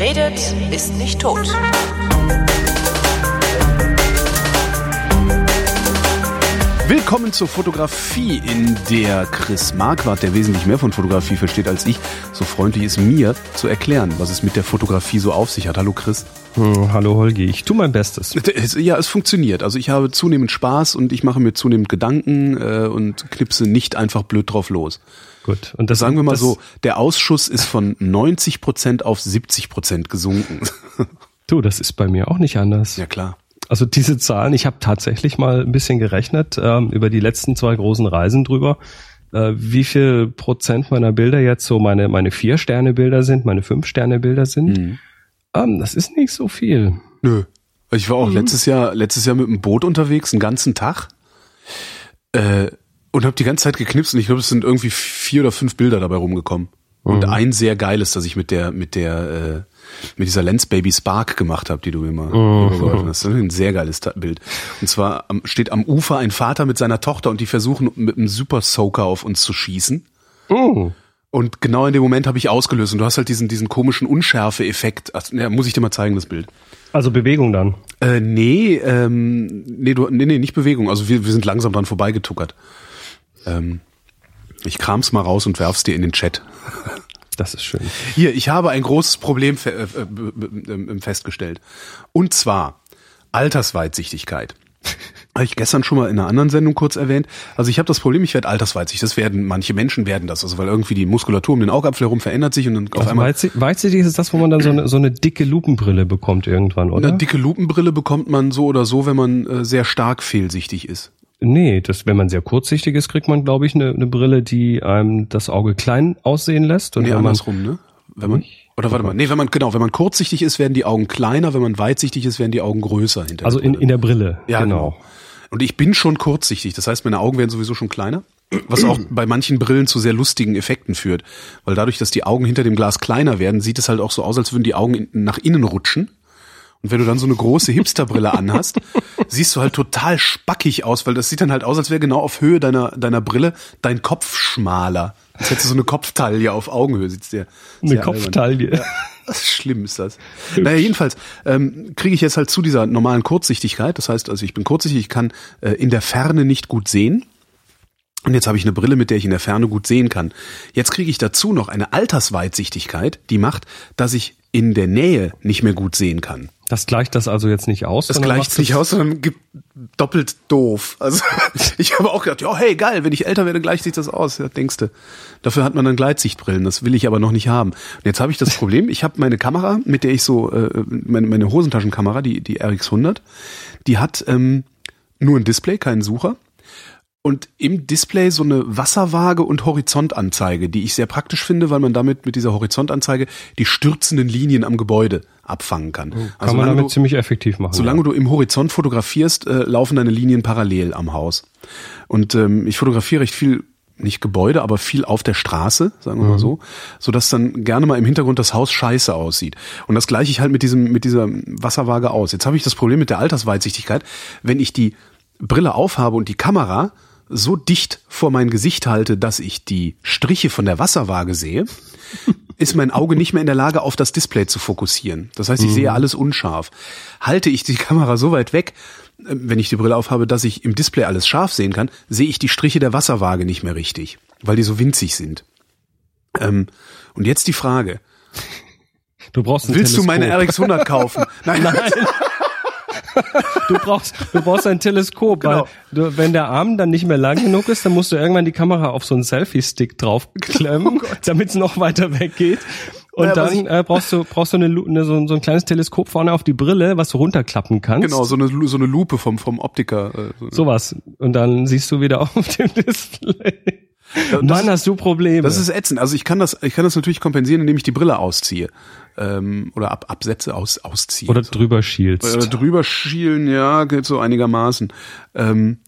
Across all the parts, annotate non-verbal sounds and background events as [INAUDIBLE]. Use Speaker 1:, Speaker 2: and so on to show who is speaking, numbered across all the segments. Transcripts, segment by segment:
Speaker 1: Redet, ist nicht tot.
Speaker 2: Willkommen zur Fotografie, in der Chris Marquardt, der wesentlich mehr von Fotografie versteht als ich, so freundlich ist, mir zu erklären, was es mit der Fotografie so auf sich hat. Hallo Chris.
Speaker 3: Hm, hallo Holgi, ich tue mein Bestes. [LAUGHS]
Speaker 2: Ja, es funktioniert. Also ich habe zunehmend Spaß und ich mache mir zunehmend Gedanken äh, und knipse nicht einfach blöd drauf los.
Speaker 3: Gut.
Speaker 2: Und das sagen wir mal so, der Ausschuss ist von 90 Prozent auf 70 Prozent gesunken. [LAUGHS]
Speaker 3: Du, das ist bei mir auch nicht anders.
Speaker 2: Ja klar.
Speaker 3: Also diese Zahlen, ich habe tatsächlich mal ein bisschen gerechnet ähm, über die letzten zwei großen Reisen drüber, äh, wie viel Prozent meiner Bilder jetzt so meine meine vier Sterne Bilder sind, meine fünf Sterne Bilder sind. Mhm. Ähm, das ist nicht so viel.
Speaker 2: Nö. Ich war auch mhm. letztes Jahr letztes Jahr mit dem Boot unterwegs, einen ganzen Tag. Äh, und habe die ganze Zeit geknipst und ich glaube, es sind irgendwie vier oder fünf Bilder dabei rumgekommen. Mhm. Und ein sehr geiles, das ich mit der mit der äh, mit dieser Lens Baby Spark gemacht habe, die du immer mhm. übergeholfen hast. Das ist ein sehr geiles Bild. Und zwar steht am Ufer ein Vater mit seiner Tochter und die versuchen mit einem Super Soaker auf uns zu schießen. Mhm. Und genau in dem Moment habe ich ausgelöst und du hast halt diesen diesen komischen Unschärfe-Effekt. Also, ja, muss ich dir mal zeigen, das Bild.
Speaker 3: Also Bewegung dann?
Speaker 2: Äh, nee, ähm, nee, du, nee, nee, nicht Bewegung. Also wir, wir sind langsam dran vorbeigetuckert. Ähm, ich kram's mal raus und werf's dir in den Chat. [LAUGHS]
Speaker 3: Das ist schön.
Speaker 2: Hier, ich habe ein großes Problem fe äh, äh, festgestellt. Und zwar Altersweitsichtigkeit. [LAUGHS] Habe ich gestern schon mal in einer anderen Sendung kurz erwähnt. Also ich habe das Problem, ich werde altersweitsichtig. Das werden, manche Menschen werden das. Also weil irgendwie die Muskulatur um den Augapfel herum verändert sich und dann
Speaker 3: auf also einmal... Weitsichtig ist das, wo man dann so eine, so eine dicke Lupenbrille bekommt irgendwann, oder?
Speaker 2: Eine dicke Lupenbrille bekommt man so oder so, wenn man äh, sehr stark fehlsichtig ist.
Speaker 3: Nee, das, wenn man sehr kurzsichtig ist, kriegt man, glaube ich, eine, eine Brille, die einem das Auge klein aussehen lässt.
Speaker 2: Und nee, wenn andersrum, ne? Wenn man, oder warte mal, nee, wenn man, genau, wenn man kurzsichtig ist, werden die Augen kleiner, wenn man weitsichtig ist, werden die Augen größer hinter
Speaker 3: Also in, in der Brille,
Speaker 2: ja, genau. genau. Und ich bin schon kurzsichtig, das heißt, meine Augen werden sowieso schon kleiner, was auch bei manchen Brillen zu sehr lustigen Effekten führt. Weil dadurch, dass die Augen hinter dem Glas kleiner werden, sieht es halt auch so aus, als würden die Augen nach innen rutschen. Und wenn du dann so eine große Hipsterbrille anhast, [LAUGHS] siehst du halt total spackig aus, weil das sieht dann halt aus, als wäre genau auf Höhe deiner, deiner Brille dein Kopf schmaler. Als hättest du so eine Kopftaille auf Augenhöhe, sitzt der.
Speaker 3: Eine Kopftaille. Ja,
Speaker 2: das ist schlimm ist das. Naja, jedenfalls ähm, kriege ich jetzt halt zu dieser normalen Kurzsichtigkeit. Das heißt, also ich bin kurzsichtig, ich kann äh, in der Ferne nicht gut sehen. Und jetzt habe ich eine Brille, mit der ich in der Ferne gut sehen kann. Jetzt kriege ich dazu noch eine Altersweitsichtigkeit, die macht, dass ich in der Nähe nicht mehr gut sehen kann.
Speaker 3: Das gleicht das also jetzt nicht aus?
Speaker 2: Das gleicht nicht aus, sondern gibt doppelt doof. Also [LAUGHS] ich habe auch gedacht, ja, hey, geil, wenn ich älter werde, gleicht sich das aus. Ja, denkste. Dafür hat man dann Gleitsichtbrillen, das will ich aber noch nicht haben. Und jetzt habe ich das Problem, ich habe meine Kamera, mit der ich so, äh, meine, meine Hosentaschenkamera, die, die RX100, die hat ähm, nur ein Display, keinen Sucher und im Display so eine Wasserwaage und Horizontanzeige, die ich sehr praktisch finde, weil man damit mit dieser Horizontanzeige die stürzenden Linien am Gebäude abfangen kann.
Speaker 3: Oh, kann also man damit du, ziemlich effektiv machen.
Speaker 2: Solange ja. du im Horizont fotografierst, äh, laufen deine Linien parallel am Haus. Und ähm, ich fotografiere recht viel nicht Gebäude, aber viel auf der Straße, sagen wir mhm. mal so, so dass dann gerne mal im Hintergrund das Haus scheiße aussieht. Und das gleiche ich halt mit diesem mit dieser Wasserwaage aus. Jetzt habe ich das Problem mit der Altersweitsichtigkeit, wenn ich die Brille aufhabe und die Kamera so dicht vor mein Gesicht halte, dass ich die Striche von der Wasserwaage sehe, ist mein Auge nicht mehr in der Lage, auf das Display zu fokussieren. Das heißt, ich mhm. sehe alles unscharf. Halte ich die [LAUGHS] Kamera so weit weg, äh, wenn ich die Brille aufhabe, dass ich im Display alles scharf sehen kann, sehe ich die Striche der Wasserwaage nicht mehr richtig, weil die so winzig sind. Ähm, und jetzt die Frage.
Speaker 3: Du brauchst
Speaker 2: ein Willst Teleskop. du meine RX100 kaufen? [LAUGHS]
Speaker 3: Nein, nein. Du brauchst, du brauchst ein Teleskop, genau. weil du, wenn der Arm dann nicht mehr lang genug ist, dann musst du irgendwann die Kamera auf so einen Selfie-Stick draufklemmen, [LAUGHS] oh damit es noch weiter weg geht. Und ja, dann äh, brauchst du brauchst du eine, eine so, so, ein kleines Teleskop vorne auf die Brille, was du runterklappen kannst.
Speaker 2: Genau, so eine so eine Lupe vom vom Optiker.
Speaker 3: Äh, so Sowas. Und dann siehst du wieder [LAUGHS] auf dem Display. Das, Mann, hast du Probleme.
Speaker 2: Das ist ätzend. Also ich kann das, ich kann das natürlich kompensieren, indem ich die Brille ausziehe ähm, oder ab, Absätze aus, ausziehen.
Speaker 3: Oder drüber schielst.
Speaker 2: Oder drüber schielen, ja, geht so einigermaßen. Ähm,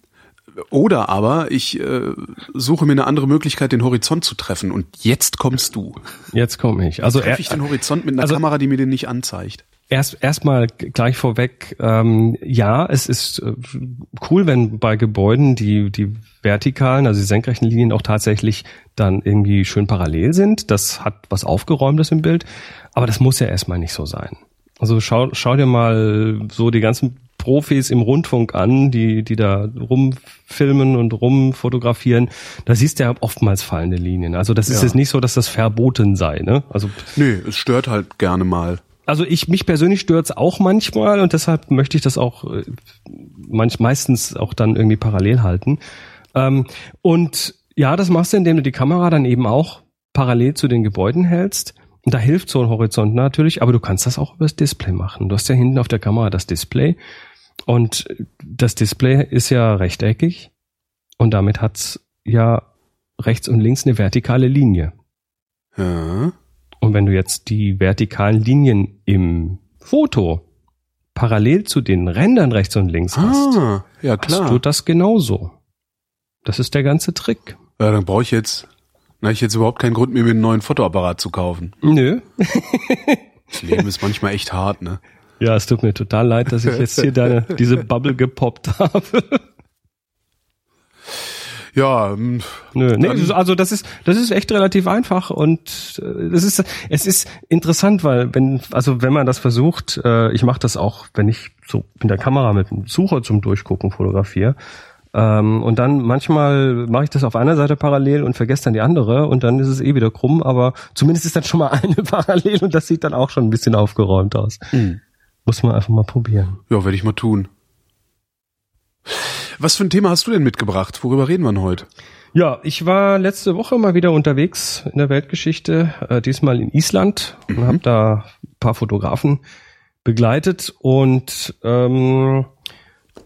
Speaker 2: oder aber ich äh, suche mir eine andere Möglichkeit, den Horizont zu treffen. Und jetzt kommst du.
Speaker 3: Jetzt komme ich. Also
Speaker 2: treffe ich den Horizont mit einer also, Kamera, die mir den nicht anzeigt.
Speaker 3: Erst erstmal gleich vorweg, ähm, ja, es ist äh, cool, wenn bei Gebäuden die die vertikalen, also die senkrechten Linien auch tatsächlich dann irgendwie schön parallel sind. Das hat was aufgeräumtes im Bild, aber das muss ja erstmal nicht so sein. Also schau, schau dir mal so die ganzen Profis im Rundfunk an, die, die da rumfilmen und rumfotografieren, da siehst du ja oftmals fallende Linien. Also das ist
Speaker 2: Ja.
Speaker 3: jetzt nicht so, dass das verboten sei, ne? Also
Speaker 2: Nee, es stört halt gerne mal.
Speaker 3: Also ich mich persönlich stört's auch manchmal und deshalb möchte ich das auch äh, manch, meistens auch dann irgendwie parallel halten. Ähm, und ja, das machst du, indem du die Kamera dann eben auch parallel zu den Gebäuden hältst. Und da hilft so ein Horizont natürlich, aber du kannst das auch über das Display machen. Du hast ja hinten auf der Kamera das Display und das Display ist ja rechteckig und damit hat's ja rechts und links eine vertikale Linie.
Speaker 2: Ja.
Speaker 3: Und wenn du jetzt die vertikalen Linien im Foto parallel zu den Rändern rechts und links hast,
Speaker 2: Ah, ja
Speaker 3: hast
Speaker 2: klar.
Speaker 3: du das genauso. Das ist der ganze Trick.
Speaker 2: Ja, dann brauche ich jetzt, na, ich jetzt überhaupt keinen Grund, mir einen neuen Fotoapparat zu kaufen.
Speaker 3: Nö.
Speaker 2: Das Leben ist manchmal echt hart, ne?
Speaker 3: Ja, es tut mir total leid, dass ich jetzt hier deine, diese Bubble gepoppt habe.
Speaker 2: Ja, ähm,
Speaker 3: Nö, nee, also das ist das ist echt relativ einfach und äh, das ist es ist interessant, weil wenn also wenn man das versucht, äh, ich mache das auch, wenn ich so mit der Kamera mit dem Sucher zum Durchgucken fotografiere ähm, und dann manchmal mache ich das auf einer Seite parallel und vergesse dann die andere und dann ist es eh wieder krumm, aber zumindest ist dann schon mal [LAUGHS] eine parallel und das sieht dann auch schon ein bisschen aufgeräumt aus. Muss man einfach mal probieren.
Speaker 2: ja, werde ich mal tun. Was für ein Thema hast du denn mitgebracht? Worüber reden wir denn heute?
Speaker 3: Ja, ich war letzte Woche mal wieder unterwegs in der Weltgeschichte, äh, diesmal in Island und habe da ein paar Fotografen begleitet und ähm,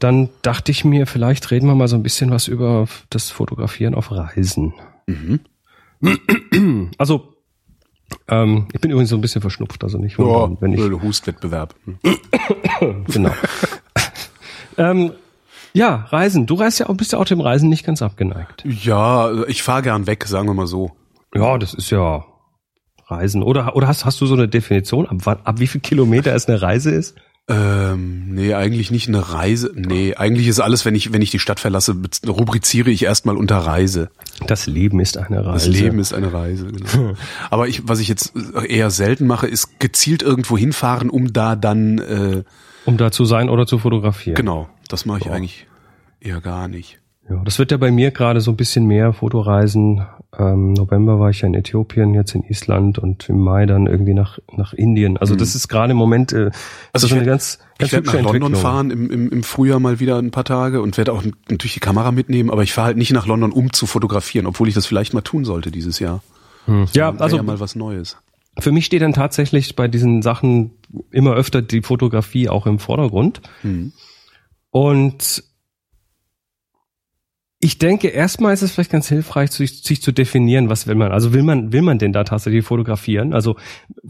Speaker 3: dann dachte ich mir, vielleicht reden wir mal so ein bisschen was über das Fotografieren auf Reisen. [CLEARS THROAT] Also ähm, ich bin übrigens so ein bisschen verschnupft, also nicht wundern, wenn ich
Speaker 2: Hustwettbewerb. [COUGHS]
Speaker 3: genau. [LAUGHS] ähm, ja, Reisen. Du reist ja auch, bist ja auch dem Reisen nicht ganz abgeneigt.
Speaker 2: Ja, ich fahre gern weg, sagen wir mal so.
Speaker 3: Ja, das ist ja Reisen. Oder, oder hast, hast du so eine Definition, ab, ab wie viel Kilometer es eine Reise ist?
Speaker 2: Ähm, nee, eigentlich nicht eine Reise. Nee, eigentlich ist alles, wenn ich, wenn ich die Stadt verlasse, rubriziere ich erstmal unter Reise.
Speaker 3: Das Leben ist eine Reise.
Speaker 2: Das Leben ist eine Reise, genau. [LAUGHS] Aber ich, was ich jetzt eher selten mache, ist gezielt irgendwo hinfahren, um da dann, äh,
Speaker 3: Um da zu sein oder zu fotografieren.
Speaker 2: genau, das mache ich eigentlich eher gar nicht.
Speaker 3: Ja, das wird ja bei mir gerade so ein bisschen mehr Fotoreisen. Ähm, November war ich ja in Äthiopien, jetzt in Island und im Mai dann irgendwie nach, nach Indien. Also das ist gerade im Moment äh,
Speaker 2: Mhm. Also
Speaker 3: so
Speaker 2: ich
Speaker 3: eine
Speaker 2: werd-
Speaker 3: ganz, ganz
Speaker 2: Ich werde nach London fahren im, im, im Frühjahr mal wieder ein paar Tage und werde auch natürlich die Kamera mitnehmen, aber ich fahre halt nicht nach London, um zu fotografieren, obwohl ich das vielleicht mal tun sollte dieses Jahr.
Speaker 3: Ja,
Speaker 2: Wäre
Speaker 3: also
Speaker 2: ja mal was Neues.
Speaker 3: für mich steht dann tatsächlich bei diesen Sachen immer öfter die Fotografie auch im Vordergrund.
Speaker 2: Hm.
Speaker 3: Und ich denke, erstmal ist es vielleicht ganz hilfreich, sich, sich zu definieren, was will man. Also will man, will man denn da tatsächlich fotografieren? Also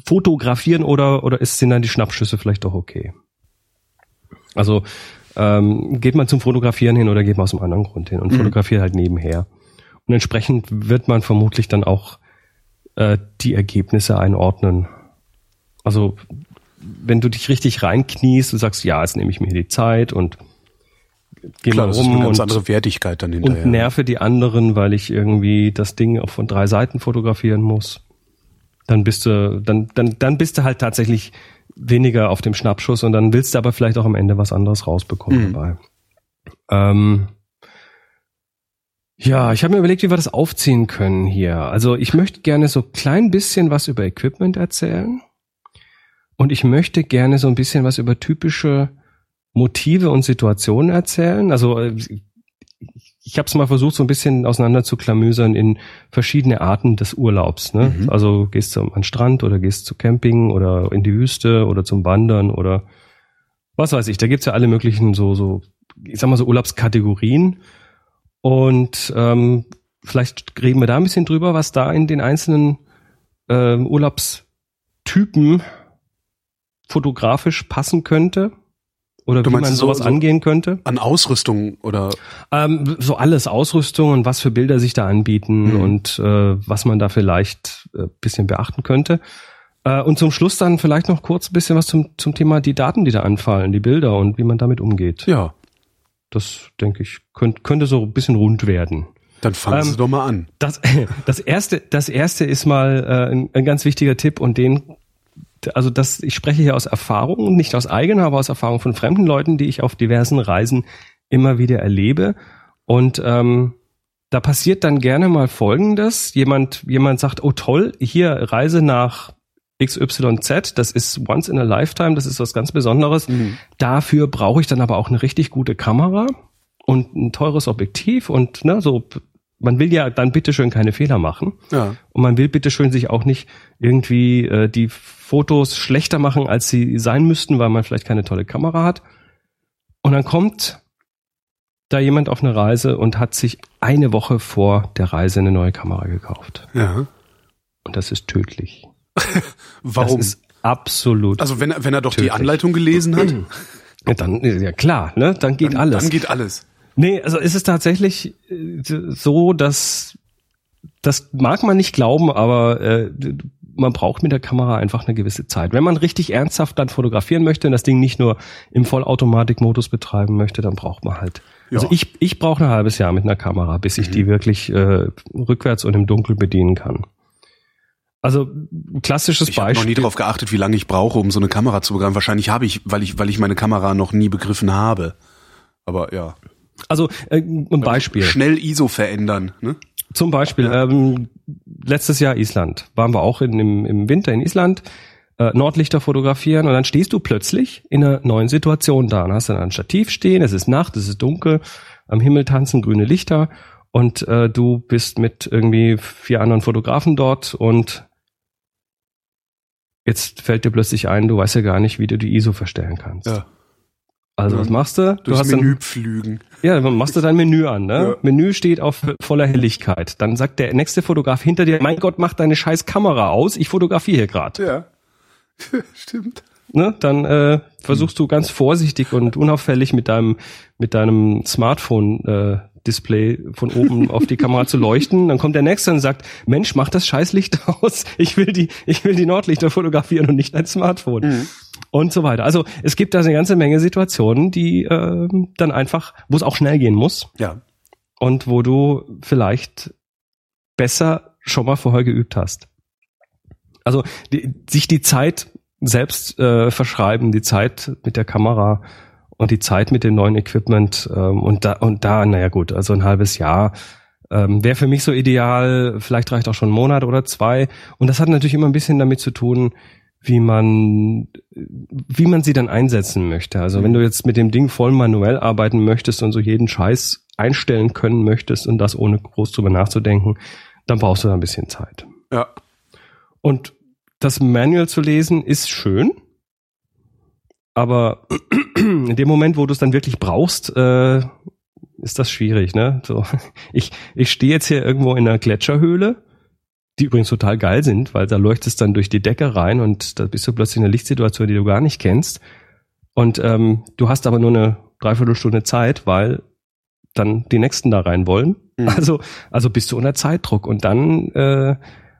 Speaker 3: fotografieren oder, oder ist, sind dann die Schnappschüsse vielleicht doch okay? Also ähm, geht man zum Fotografieren hin oder geht man aus einem anderen Grund hin und fotografiert halt nebenher. Und entsprechend wird man vermutlich dann auch äh, die Ergebnisse einordnen. Also wenn du dich richtig reinkniest, du sagst, ja, jetzt nehme ich mir die Zeit und geh
Speaker 2: Klar,
Speaker 3: mal
Speaker 2: das ist
Speaker 3: rum
Speaker 2: eine ganz
Speaker 3: und,
Speaker 2: andere Wertigkeit dann hinterher.
Speaker 3: und nerve die anderen, weil ich irgendwie das Ding auch von drei Seiten fotografieren muss. Dann bist du, dann, dann, dann bist du halt tatsächlich weniger auf dem Schnappschuss und dann willst du aber vielleicht auch am Ende was anderes rausbekommen
Speaker 2: Mhm.
Speaker 3: dabei. Ähm, ja, ich habe mir überlegt, wie wir das aufziehen können hier. Also ich möchte gerne so klein bisschen was über Equipment erzählen und ich möchte gerne so ein bisschen was über typische Motive und Situationen erzählen. Also äh, ich habe es mal versucht, so ein bisschen auseinander zu klamüsern in verschiedene Arten des Urlaubs. Ne?
Speaker 2: Mhm.
Speaker 3: Also gehst du an den Strand oder gehst zu Camping oder in die Wüste oder zum Wandern oder was weiß ich. Da gibt's ja alle möglichen so, so, ich sag mal so Urlaubskategorien. Und ähm, vielleicht reden wir da ein bisschen drüber, was da in den einzelnen ähm, Urlaubstypen fotografisch passen könnte. Oder
Speaker 2: Du
Speaker 3: wie man
Speaker 2: so-
Speaker 3: sowas
Speaker 2: so-
Speaker 3: angehen könnte.
Speaker 2: An Ausrüstung oder
Speaker 3: Ähm, so alles, Ausrüstung und was für Bilder sich da anbieten
Speaker 2: Mhm.
Speaker 3: und äh, was man da vielleicht äh, bisschen beachten könnte. Äh, und zum Schluss dann vielleicht noch kurz ein bisschen was zum, zum Thema die Daten, die da anfallen, die Bilder und wie man damit umgeht.
Speaker 2: Ja.
Speaker 3: Das, denke ich, könnte, könnte so ein bisschen rund werden.
Speaker 2: Dann fangen Sie
Speaker 3: Ähm,
Speaker 2: doch mal an.
Speaker 3: Das, [LAUGHS] das erste, das erste ist mal äh, ein, ein ganz wichtiger Tipp und den, also das, ich spreche hier aus Erfahrung, nicht aus eigener, aber aus Erfahrung von fremden Leuten, die ich auf diversen Reisen immer wieder erlebe. Und ähm, da passiert dann gerne mal Folgendes: Jemand, jemand sagt, oh toll, hier Reise nach XYZ, das ist once in a lifetime, das ist was ganz Besonderes. Dafür brauche ich dann aber auch eine richtig gute Kamera und ein teures Objektiv und ne, so man will ja dann bitteschön keine Fehler machen.
Speaker 2: Ja.
Speaker 3: Und man will bitteschön sich auch nicht irgendwie äh, die Fotos schlechter machen, als sie sein müssten, weil man vielleicht keine tolle Kamera hat. Und dann kommt da jemand auf eine Reise und hat sich eine Woche vor der Reise eine neue Kamera gekauft.
Speaker 2: Ja.
Speaker 3: Und das ist tödlich. [LAUGHS]
Speaker 2: Warum?
Speaker 3: Das ist absolut.
Speaker 2: also wenn, er- wenn er doch die
Speaker 3: Tödlich.
Speaker 2: Anleitung gelesen hat,
Speaker 3: ja, dann ja klar, ne? Dann geht alles.
Speaker 2: dann geht alles.
Speaker 3: Nee, also ist es tatsächlich äh, so, dass das mag man nicht glauben, aber äh, man braucht mit der Kamera einfach eine gewisse Zeit. Wenn man richtig ernsthaft dann fotografieren möchte und das Ding nicht nur im Vollautomatikmodus betreiben möchte, dann braucht man halt.
Speaker 2: Ja.
Speaker 3: Also ich, ich brauche ein halbes Jahr mit einer Kamera, bis ich die wirklich äh, rückwärts und im Dunkeln bedienen kann. Also ein klassisches
Speaker 2: Ich habe noch nie
Speaker 3: Beispiel.
Speaker 2: darauf geachtet, wie lange ich brauche, um so eine Kamera zu bekommen. Wahrscheinlich habe ich, weil ich, weil ich meine Kamera noch nie begriffen habe. Aber ja.
Speaker 3: Also äh, ein Beispiel.
Speaker 2: Schnell ISO verändern. Ne?
Speaker 3: Zum Beispiel, ähm, letztes Jahr Island. Waren wir auch in, im, im Winter in Island, äh, Nordlichter fotografieren und dann stehst du plötzlich in einer neuen Situation da. Dann hast du dann ein Stativ stehen, es ist Nacht, es ist dunkel, am Himmel tanzen grüne Lichter und äh, du bist mit irgendwie vier anderen Fotografen dort und jetzt fällt dir plötzlich ein, du weißt ja gar nicht, wie du die ISO verstellen kannst.
Speaker 2: Ja.
Speaker 3: Also was machst du? Du hast dann
Speaker 2: Menü pflügen.
Speaker 3: ja, dann machst du dein Menü an, ne?
Speaker 2: Ja.
Speaker 3: Menü steht auf voller Helligkeit. Dann sagt der nächste Fotograf hinter dir, mein Gott, mach deine scheiß Kamera aus, ich fotografiere hier gerade.
Speaker 2: Ja. [LAUGHS] Stimmt.
Speaker 3: Ne? Dann äh, versuchst du ganz vorsichtig und unauffällig mit deinem mit deinem Smartphone äh, Display von oben auf die Kamera zu leuchten. Dann kommt der nächste und sagt, Mensch, mach das Scheißlicht [LAUGHS] aus. Ich will die, ich will die Nordlichter fotografieren und nicht dein Smartphone. Und so weiter. Also es gibt da eine ganze Menge Situationen, die äh, dann einfach, wo es auch schnell gehen muss
Speaker 2: Ja.
Speaker 3: und wo du vielleicht besser schon mal vorher geübt hast. Also die, sich die Zeit selbst äh, verschreiben, die Zeit mit der Kamera und die Zeit mit dem neuen Equipment ähm, und da und da, naja gut, also ein halbes Jahr ähm, wäre für mich so ideal, vielleicht reicht auch schon ein Monat oder zwei. Und das hat natürlich immer ein bisschen damit zu tun, wie man, wie man sie dann einsetzen möchte. Also wenn du jetzt mit dem Ding voll manuell arbeiten möchtest und so jeden Scheiß einstellen können möchtest und das ohne groß drüber nachzudenken, dann brauchst du da ein bisschen Zeit.
Speaker 2: Ja.
Speaker 3: Und das Manual zu lesen ist schön, aber [CLEARS THROAT] in dem Moment, wo du es dann wirklich brauchst, äh, ist das schwierig. Ne? So, [LAUGHS] ich ich stehe jetzt hier irgendwo in einer Gletscherhöhle, die übrigens total geil sind, weil da leuchtet es dann durch die Decke rein und da bist du plötzlich in einer Lichtsituation, die du gar nicht kennst. Und ähm, du hast aber nur eine Dreiviertelstunde Zeit, weil dann die nächsten da rein wollen.
Speaker 2: Mhm.
Speaker 3: Also, also bist du unter Zeitdruck und dann äh,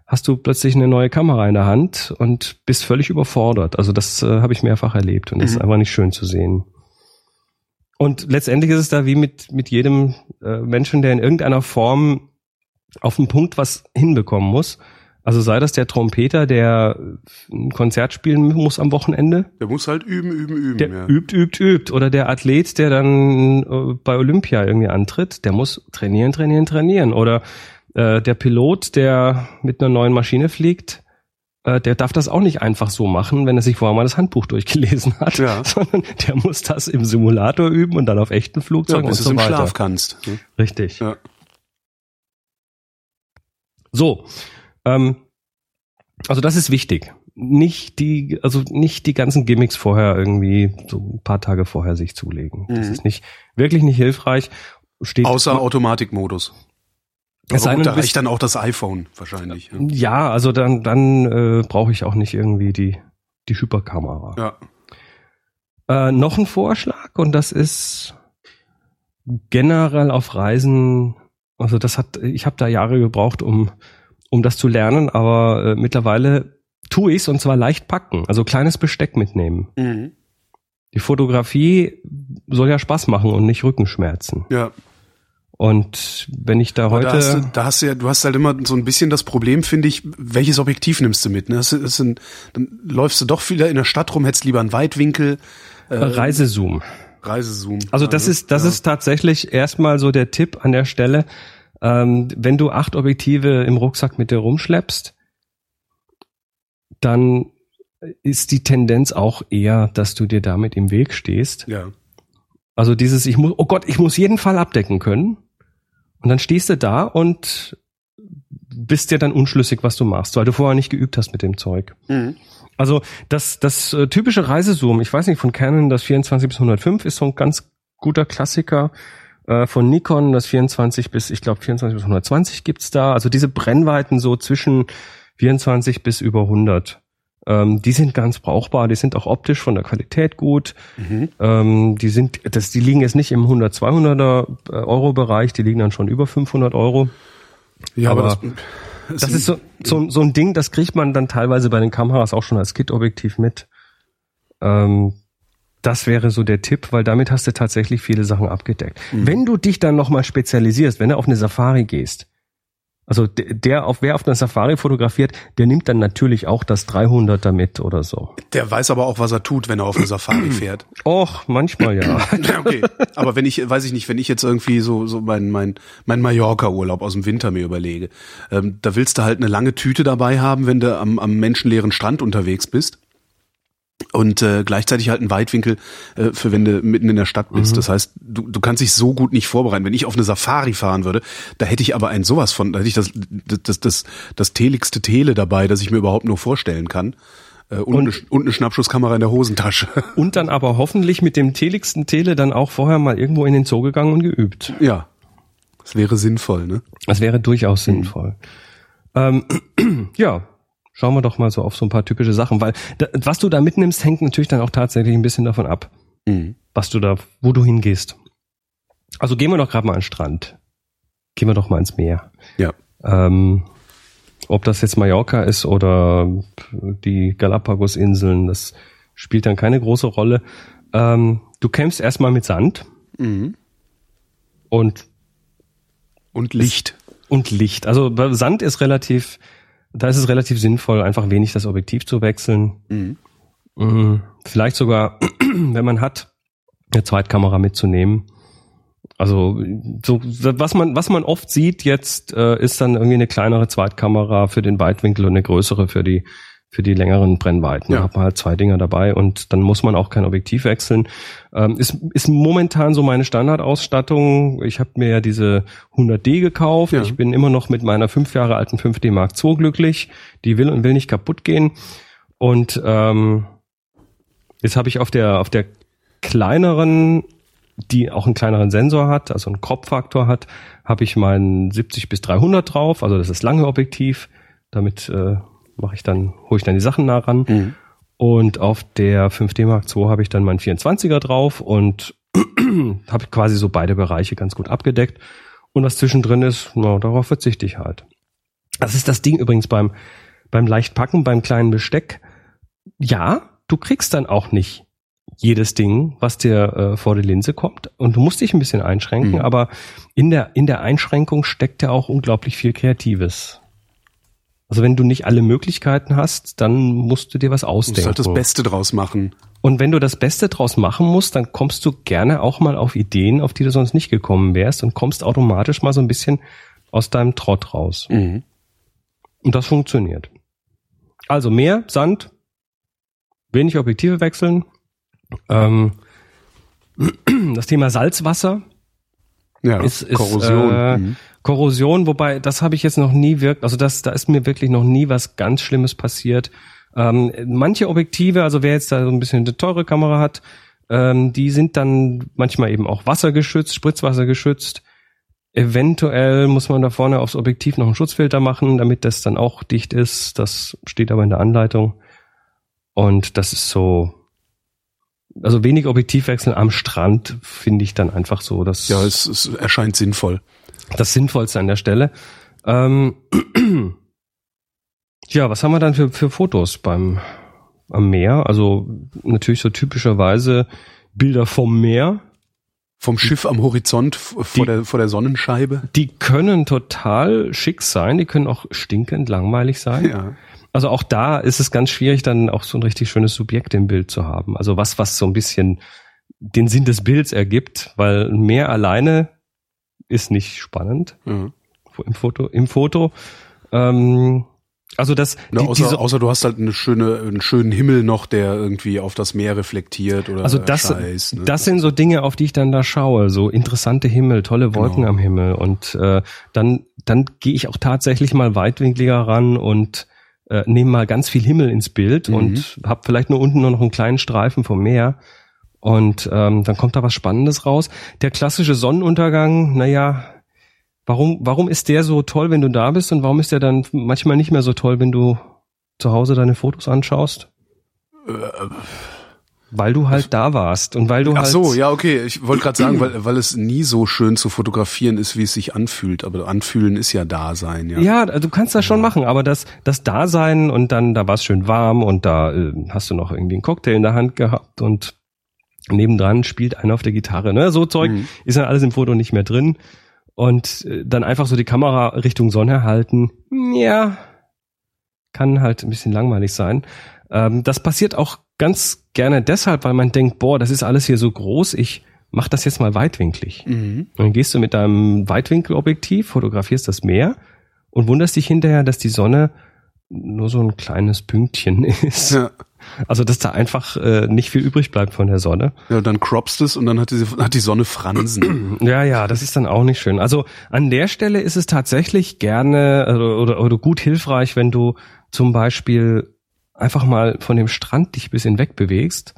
Speaker 3: hast du plötzlich eine neue Kamera in der Hand und bist völlig überfordert. Also das äh, habe ich mehrfach erlebt und das ist
Speaker 2: Mhm.
Speaker 3: einfach nicht schön zu sehen. Und letztendlich ist es da wie mit, mit jedem äh, Menschen, der in irgendeiner Form auf einen Punkt was hinbekommen muss. Also sei das der Trompeter, der ein Konzert spielen muss am Wochenende,
Speaker 2: Der muss halt üben, üben, üben.
Speaker 3: der
Speaker 2: ja.
Speaker 3: übt, übt, übt. Oder der Athlet, der dann äh, bei Olympia irgendwie antritt, der muss trainieren, trainieren, trainieren. Oder äh, der Pilot, der mit einer neuen Maschine fliegt, äh, der darf das auch nicht einfach so machen, wenn er sich vorher mal das Handbuch durchgelesen hat,
Speaker 2: Ja. [LAUGHS]
Speaker 3: sondern der muss das im Simulator üben und dann auf echten
Speaker 2: ja,
Speaker 3: Flugzeugen
Speaker 2: bis
Speaker 3: und
Speaker 2: du es
Speaker 3: so
Speaker 2: im
Speaker 3: weiter.
Speaker 2: Schlaf kannst. ne?
Speaker 3: Richtig.
Speaker 2: Ja.
Speaker 3: So, ähm, also das ist wichtig. Nicht die, also nicht die ganzen Gimmicks vorher irgendwie so ein paar Tage vorher sich zulegen. Das
Speaker 2: Mhm.
Speaker 3: ist nicht wirklich nicht hilfreich. Steht
Speaker 2: Außer Automatikmodus.
Speaker 3: Es sei denn,
Speaker 2: da reicht dann auch das iPhone wahrscheinlich. Ja.
Speaker 3: ja, also dann dann äh, brauche ich auch nicht irgendwie die die Hyperkamera.
Speaker 2: Ja.
Speaker 3: Äh, noch ein Vorschlag und das ist generell auf Reisen, also das hat, ich habe da Jahre gebraucht, um, um das zu lernen, aber äh, mittlerweile tue ich's und zwar leicht packen, also kleines Besteck mitnehmen.
Speaker 2: Mhm.
Speaker 3: Die Fotografie soll ja Spaß machen und nicht Rückenschmerzen.
Speaker 2: Ja.
Speaker 3: Und wenn ich da heute
Speaker 2: da hast, du, da hast du ja, du hast halt immer so ein bisschen das Problem, finde ich, welches Objektiv nimmst du mit? Ne? Das ist ein, dann läufst du doch wieder in der Stadt rum, hättest lieber einen Weitwinkel,
Speaker 3: äh, Reisezoom.
Speaker 2: Reisezoom.
Speaker 3: Also das
Speaker 2: Ja,
Speaker 3: ist das
Speaker 2: ja.
Speaker 3: ist tatsächlich erstmal so der Tipp an der Stelle. Ähm, wenn du acht Objektive im Rucksack mit dir rumschleppst, dann ist die Tendenz auch eher, dass du dir damit im Weg stehst.
Speaker 2: Ja.
Speaker 3: Also dieses, ich muss, oh Gott, ich muss jeden Fall abdecken können. Und dann stehst du da und bist dir dann unschlüssig, was du machst, weil du vorher nicht geübt hast mit dem Zeug.
Speaker 2: Mhm.
Speaker 3: Also das, das äh, typische Reisezoom, ich weiß nicht, von Canon das 24 bis 105 ist so ein ganz guter Klassiker. Äh, von Nikon das 24 bis, ich glaube 24 bis 120 gibt's da. Also diese Brennweiten so zwischen 24 bis über 100. Ähm, die sind ganz brauchbar, die sind auch optisch von der Qualität gut.
Speaker 2: Mhm.
Speaker 3: Ähm, die sind, das, die liegen jetzt nicht im 100, 200er äh, Euro Bereich, die liegen dann schon über 500 Euro.
Speaker 2: Ja, aber,
Speaker 3: Aber
Speaker 2: das,
Speaker 3: Das ist so, so, so ein Ding, das kriegt man dann teilweise bei den Kameras auch schon als Kit-Objektiv mit. Ähm, das wäre so der Tipp, weil damit hast du tatsächlich viele Sachen abgedeckt. Wenn du dich dann nochmal spezialisierst, wenn du auf eine Safari gehst, also der, der auf wer auf einer Safari fotografiert, der nimmt dann natürlich auch das 300er mit oder so.
Speaker 2: der weiß aber auch, was er tut, wenn er auf eine Safari [CLEARS THROAT] fährt.
Speaker 3: Och, manchmal [CLEARS THROAT] ja.
Speaker 2: Okay. Aber wenn ich, weiß ich nicht, wenn ich jetzt irgendwie so, so mein, mein, mein Mallorca-Urlaub aus dem Winter mir überlege, ähm, da willst du halt eine lange Tüte dabei haben, wenn du am, am menschenleeren Strand unterwegs bist. Und äh, gleichzeitig halt einen Weitwinkel äh, für wenn du mitten in der Stadt bist. Das heißt, du, du kannst dich so gut nicht vorbereiten. Wenn ich auf eine Safari fahren würde, da hätte ich aber ein sowas von, da hätte ich das das das das teligste Tele dabei, das ich mir überhaupt nur vorstellen kann. Äh, und, eine, und eine Schnappschusskamera in der Hosentasche. [LAUGHS]
Speaker 3: Und dann aber hoffentlich mit dem teligsten Tele dann auch vorher mal irgendwo in den Zoo gegangen und geübt.
Speaker 2: ja. Das wäre sinnvoll, ne?
Speaker 3: Das wäre durchaus sinnvoll. Ähm, [CLEARS THROAT] ja, schauen wir doch mal so auf so ein paar typische Sachen, weil da, was du da mitnimmst, hängt natürlich dann auch tatsächlich ein bisschen davon ab,
Speaker 2: Mhm.
Speaker 3: was du da, wo du hingehst. Also gehen wir doch gerade mal an den Strand. Gehen wir doch mal ins Meer.
Speaker 2: Ja.
Speaker 3: Ähm, ob das jetzt Mallorca ist oder die Galapagos-Inseln, das spielt dann keine große Rolle. Ähm, du kämpfst erstmal mit Sand
Speaker 2: Mhm.
Speaker 3: und
Speaker 2: Und Licht.
Speaker 3: und Licht. Also Sand ist relativ, da ist es relativ sinnvoll, einfach wenig das Objektiv zu wechseln.
Speaker 2: Mhm.
Speaker 3: Mhm. Vielleicht sogar, [CLEARS THROAT] wenn man hat, eine Zweitkamera mitzunehmen. Also so was man was man oft sieht jetzt äh, ist dann irgendwie eine kleinere Zweitkamera für den Weitwinkel und eine größere für die für die längeren Brennweiten.
Speaker 2: Ja.
Speaker 3: Da hat man halt zwei Dinger dabei und dann muss man auch kein Objektiv wechseln. Ähm, ist, ist momentan so meine Standardausstattung. Ich habe mir ja diese 100D gekauft.
Speaker 2: Ja.
Speaker 3: Ich bin immer noch mit meiner fünf Jahre alten 5D Mark II glücklich. Die will und will nicht kaputt gehen. Und ähm, jetzt habe ich auf der auf der kleineren, die auch einen kleineren Sensor hat, also einen Crop-Faktor hat, habe ich meinen 70 bis 300 drauf. Also das ist lange Objektiv. Damit äh, mache ich dann, hole ich dann die Sachen nah ran.
Speaker 2: Mhm.
Speaker 3: Und auf der 5D Mark II habe ich dann meinen 24er drauf und [CLEARS THROAT] habe quasi so beide Bereiche ganz gut abgedeckt. Und was zwischendrin ist, na, darauf verzichte ich halt. Das ist das Ding übrigens beim, beim Leichtpacken, beim kleinen Besteck. Ja, du kriegst dann auch nicht jedes Ding, was dir äh, vor die Linse kommt. Und du musst dich ein bisschen einschränken,
Speaker 2: Mhm.
Speaker 3: aber in der, in der Einschränkung steckt ja auch unglaublich viel Kreatives. Also wenn du nicht alle Möglichkeiten hast, dann musst du dir was
Speaker 2: Du musst
Speaker 3: ausdenken.
Speaker 2: halt das Beste draus machen.
Speaker 3: Und wenn du das Beste draus machen musst, dann kommst du gerne auch mal auf Ideen, auf die du sonst nicht gekommen wärst und kommst automatisch mal so ein bisschen aus deinem Trott raus.
Speaker 2: Mhm.
Speaker 3: Und das funktioniert. Also mehr Sand, wenig Objektive wechseln. Ähm, [CLEARS THROAT] das Thema Salzwasser
Speaker 2: Ja,
Speaker 3: ist, ist
Speaker 2: Korrosion.
Speaker 3: Äh,
Speaker 2: Mhm.
Speaker 3: Korrosion, wobei das habe ich jetzt noch nie wirkt, also das, da ist mir wirklich noch nie was ganz Schlimmes passiert. Ähm, manche Objektive, also wer jetzt da so ein bisschen eine teure Kamera hat, ähm, die sind dann manchmal eben auch wassergeschützt, spritzwassergeschützt. Eventuell muss man da vorne aufs Objektiv noch einen Schutzfilter machen, damit das dann auch dicht ist. Das steht aber in der Anleitung. Und das ist so, also wenig Objektivwechsel am Strand finde ich dann einfach so, dass
Speaker 2: Ja, es, es erscheint sinnvoll.
Speaker 3: Das Sinnvollste an der Stelle. Ähm, [CLEARS THROAT] Ja, was haben wir dann für, für Fotos beim am Meer? Also natürlich so typischerweise Bilder vom Meer.
Speaker 2: Vom Schiff am Horizont vor
Speaker 3: Die-
Speaker 2: der, vor der Sonnenscheibe.
Speaker 3: Die können total schick sein, die können auch stinkend langweilig sein.
Speaker 2: Ja.
Speaker 3: Also auch da ist es ganz schwierig, dann auch so ein richtig schönes Subjekt im Bild zu haben. Also was, was so ein bisschen den Sinn des Bilds ergibt, weil mehr alleine ist nicht spannend
Speaker 2: ja.
Speaker 3: im Foto. Im Foto. Ähm, also das,
Speaker 2: Na,
Speaker 3: die,
Speaker 2: außer,
Speaker 3: diese,
Speaker 2: außer du hast halt eine schöne, einen schönen Himmel noch, der irgendwie auf das Meer reflektiert oder
Speaker 3: also das,
Speaker 2: Scheiß, ne?
Speaker 3: das sind so Dinge, auf die ich dann da schaue. So interessante Himmel, tolle Wolken
Speaker 2: Genau.
Speaker 3: am Himmel. Und äh, dann, dann gehe ich auch tatsächlich mal weitwinkliger ran und äh, nehme mal ganz viel Himmel ins Bild
Speaker 2: Mhm.
Speaker 3: und habe vielleicht nur unten nur noch einen kleinen Streifen vom Meer. Und ähm, dann kommt da was Spannendes raus. Der klassische Sonnenuntergang, naja, warum, warum ist der so toll, wenn du da bist und warum ist der dann manchmal nicht mehr so toll, wenn du zu Hause deine Fotos anschaust? Weil du halt da warst und weil du
Speaker 2: Ach
Speaker 3: halt
Speaker 2: so, ja, okay. Ich wollte gerade sagen, weil, weil es nie so schön zu fotografieren ist, wie es sich anfühlt. Aber anfühlen ist ja Dasein, ja.
Speaker 3: Ja, du kannst das schon machen, aber das, das Dasein und dann, da war es schön warm und da äh, hast du noch irgendwie einen Cocktail in der Hand gehabt und nebendran spielt einer auf der Gitarre. Ne? So Zeug
Speaker 2: Mhm.
Speaker 3: ist dann alles im Foto nicht mehr drin. Und äh, dann einfach so die Kamera Richtung Sonne halten, ja, kann halt ein bisschen langweilig sein. Ähm, das passiert auch ganz gerne deshalb, weil man denkt, boah, das ist alles hier so groß, ich mach das jetzt mal weitwinklig.
Speaker 2: Mhm.
Speaker 3: Und dann gehst du mit deinem Weitwinkelobjektiv, fotografierst das Meer und wunderst dich hinterher, dass die Sonne nur so ein kleines Pünktchen [LAUGHS] ist.
Speaker 2: Ja.
Speaker 3: Also dass da einfach äh, nicht viel übrig bleibt von der Sonne.
Speaker 2: ja, dann croppst es und dann hat die, hat die Sonne Fransen. [CLEARS THROAT]
Speaker 3: Ja, ja, das ist dann auch nicht schön. Also an der Stelle ist es tatsächlich gerne oder, oder, oder gut hilfreich, wenn du zum Beispiel einfach mal von dem Strand dich ein bisschen wegbewegst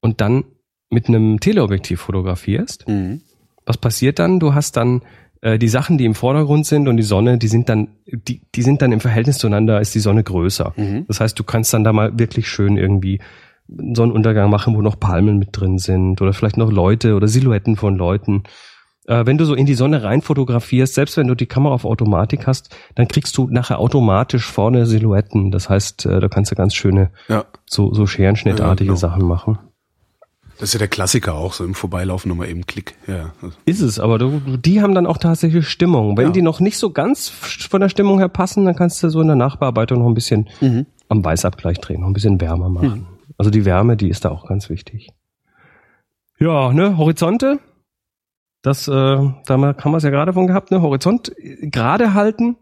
Speaker 3: und dann mit einem Teleobjektiv fotografierst.
Speaker 2: mhm.
Speaker 3: was passiert dann? Du hast dann äh, die Sachen, die im Vordergrund sind und die Sonne, die sind dann, die, die sind dann im Verhältnis zueinander, ist die Sonne größer.
Speaker 2: Mhm.
Speaker 3: Das heißt, du kannst dann da mal wirklich schön irgendwie einen Sonnenuntergang machen, wo noch Palmen mit drin sind oder vielleicht noch Leute oder Silhouetten von Leuten. Äh, wenn du so in die Sonne rein fotografierst, selbst wenn du die Kamera auf Automatik hast, dann kriegst du nachher automatisch vorne Silhouetten. Das heißt, äh, da kannst du ganz schöne
Speaker 2: Ja.
Speaker 3: so, so scherenschnittartige
Speaker 2: Ja, genau.
Speaker 3: Sachen machen.
Speaker 2: Das ist ja der Klassiker auch, so im Vorbeilaufen nochmal eben Klick. Ja.
Speaker 3: Ist es, aber du, die haben dann auch tatsächlich Stimmung. Wenn
Speaker 2: Ja.
Speaker 3: die noch nicht so ganz von der Stimmung her passen, dann kannst du so in der Nachbearbeitung noch ein bisschen
Speaker 2: Mhm.
Speaker 3: am Weißabgleich drehen, noch ein bisschen wärmer machen. Also die Wärme, die ist da auch ganz wichtig. Ja, ne, Horizonte. Das, äh, da haben wir- haben wir es ja gerade von gehabt, ne? Horizont äh, gerade halten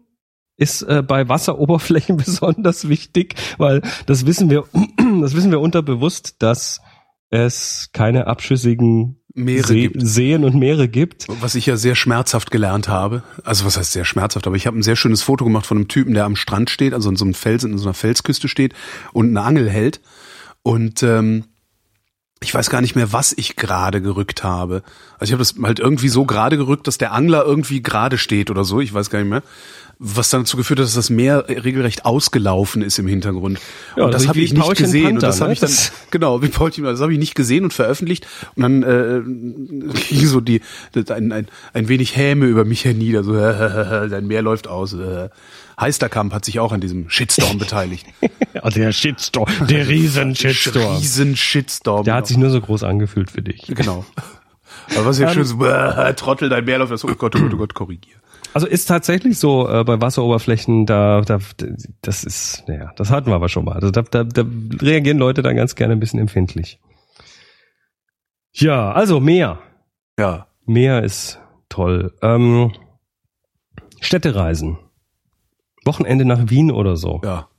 Speaker 3: ist äh, bei Wasseroberflächen [LAUGHS] besonders wichtig, weil das wissen wir, [CLEARS THROAT] das wissen wir unterbewusst, dass es keine abschüssigen
Speaker 2: Meere
Speaker 3: See,
Speaker 2: gibt.
Speaker 3: Seen und Meere gibt.
Speaker 2: Was ich ja sehr schmerzhaft gelernt habe. Also was heißt sehr schmerzhaft, aber ich habe ein sehr schönes Foto gemacht von einem Typen, der am Strand steht, also in so einem Felsen, in so einer Felsküste steht und eine Angel hält. Und ähm, ich weiß gar nicht mehr, was ich gerade gerückt habe. Also ich habe das halt irgendwie so gerade gerückt, dass der Angler irgendwie gerade steht oder so. Ich weiß gar nicht mehr. Was dann dazu geführt hat, dass das Meer regelrecht ausgelaufen ist im Hintergrund.
Speaker 3: Ja,
Speaker 2: und das habe ich nicht
Speaker 3: Paulchen
Speaker 2: gesehen. und
Speaker 3: Panther,
Speaker 2: das habe
Speaker 3: ne?
Speaker 2: ich dann, [LAUGHS] genau, wie Paulchen, das habe ich nicht gesehen und veröffentlicht. Und dann äh, [LAUGHS] ging so die ein, ein, ein wenig Häme über mich hernieder. So, [LAUGHS] dein Meer läuft aus. Äh. Heisterkamp hat sich auch an diesem Shitstorm beteiligt.
Speaker 3: Ja, der Shitstorm, der riesen Shitstorm.
Speaker 2: Riesen Shitstorm.
Speaker 3: Der hat sich nur so groß angefühlt für dich.
Speaker 2: genau. Aber was ja schön so, äh, Trottel, dein Meer läuft aus. Oh Gott, oh Gott, oh Gott, korrigier.
Speaker 3: Also ist tatsächlich so äh, bei Wasseroberflächen, da, da, das ist, naja, das hatten wir aber schon mal. Also da, da, da reagieren Leute dann ganz gerne ein bisschen empfindlich. Ja, also Meer.
Speaker 2: Ja.
Speaker 3: Meer ist toll. Ähm, Städtereisen. Wochenende nach Wien oder so.
Speaker 2: Ja.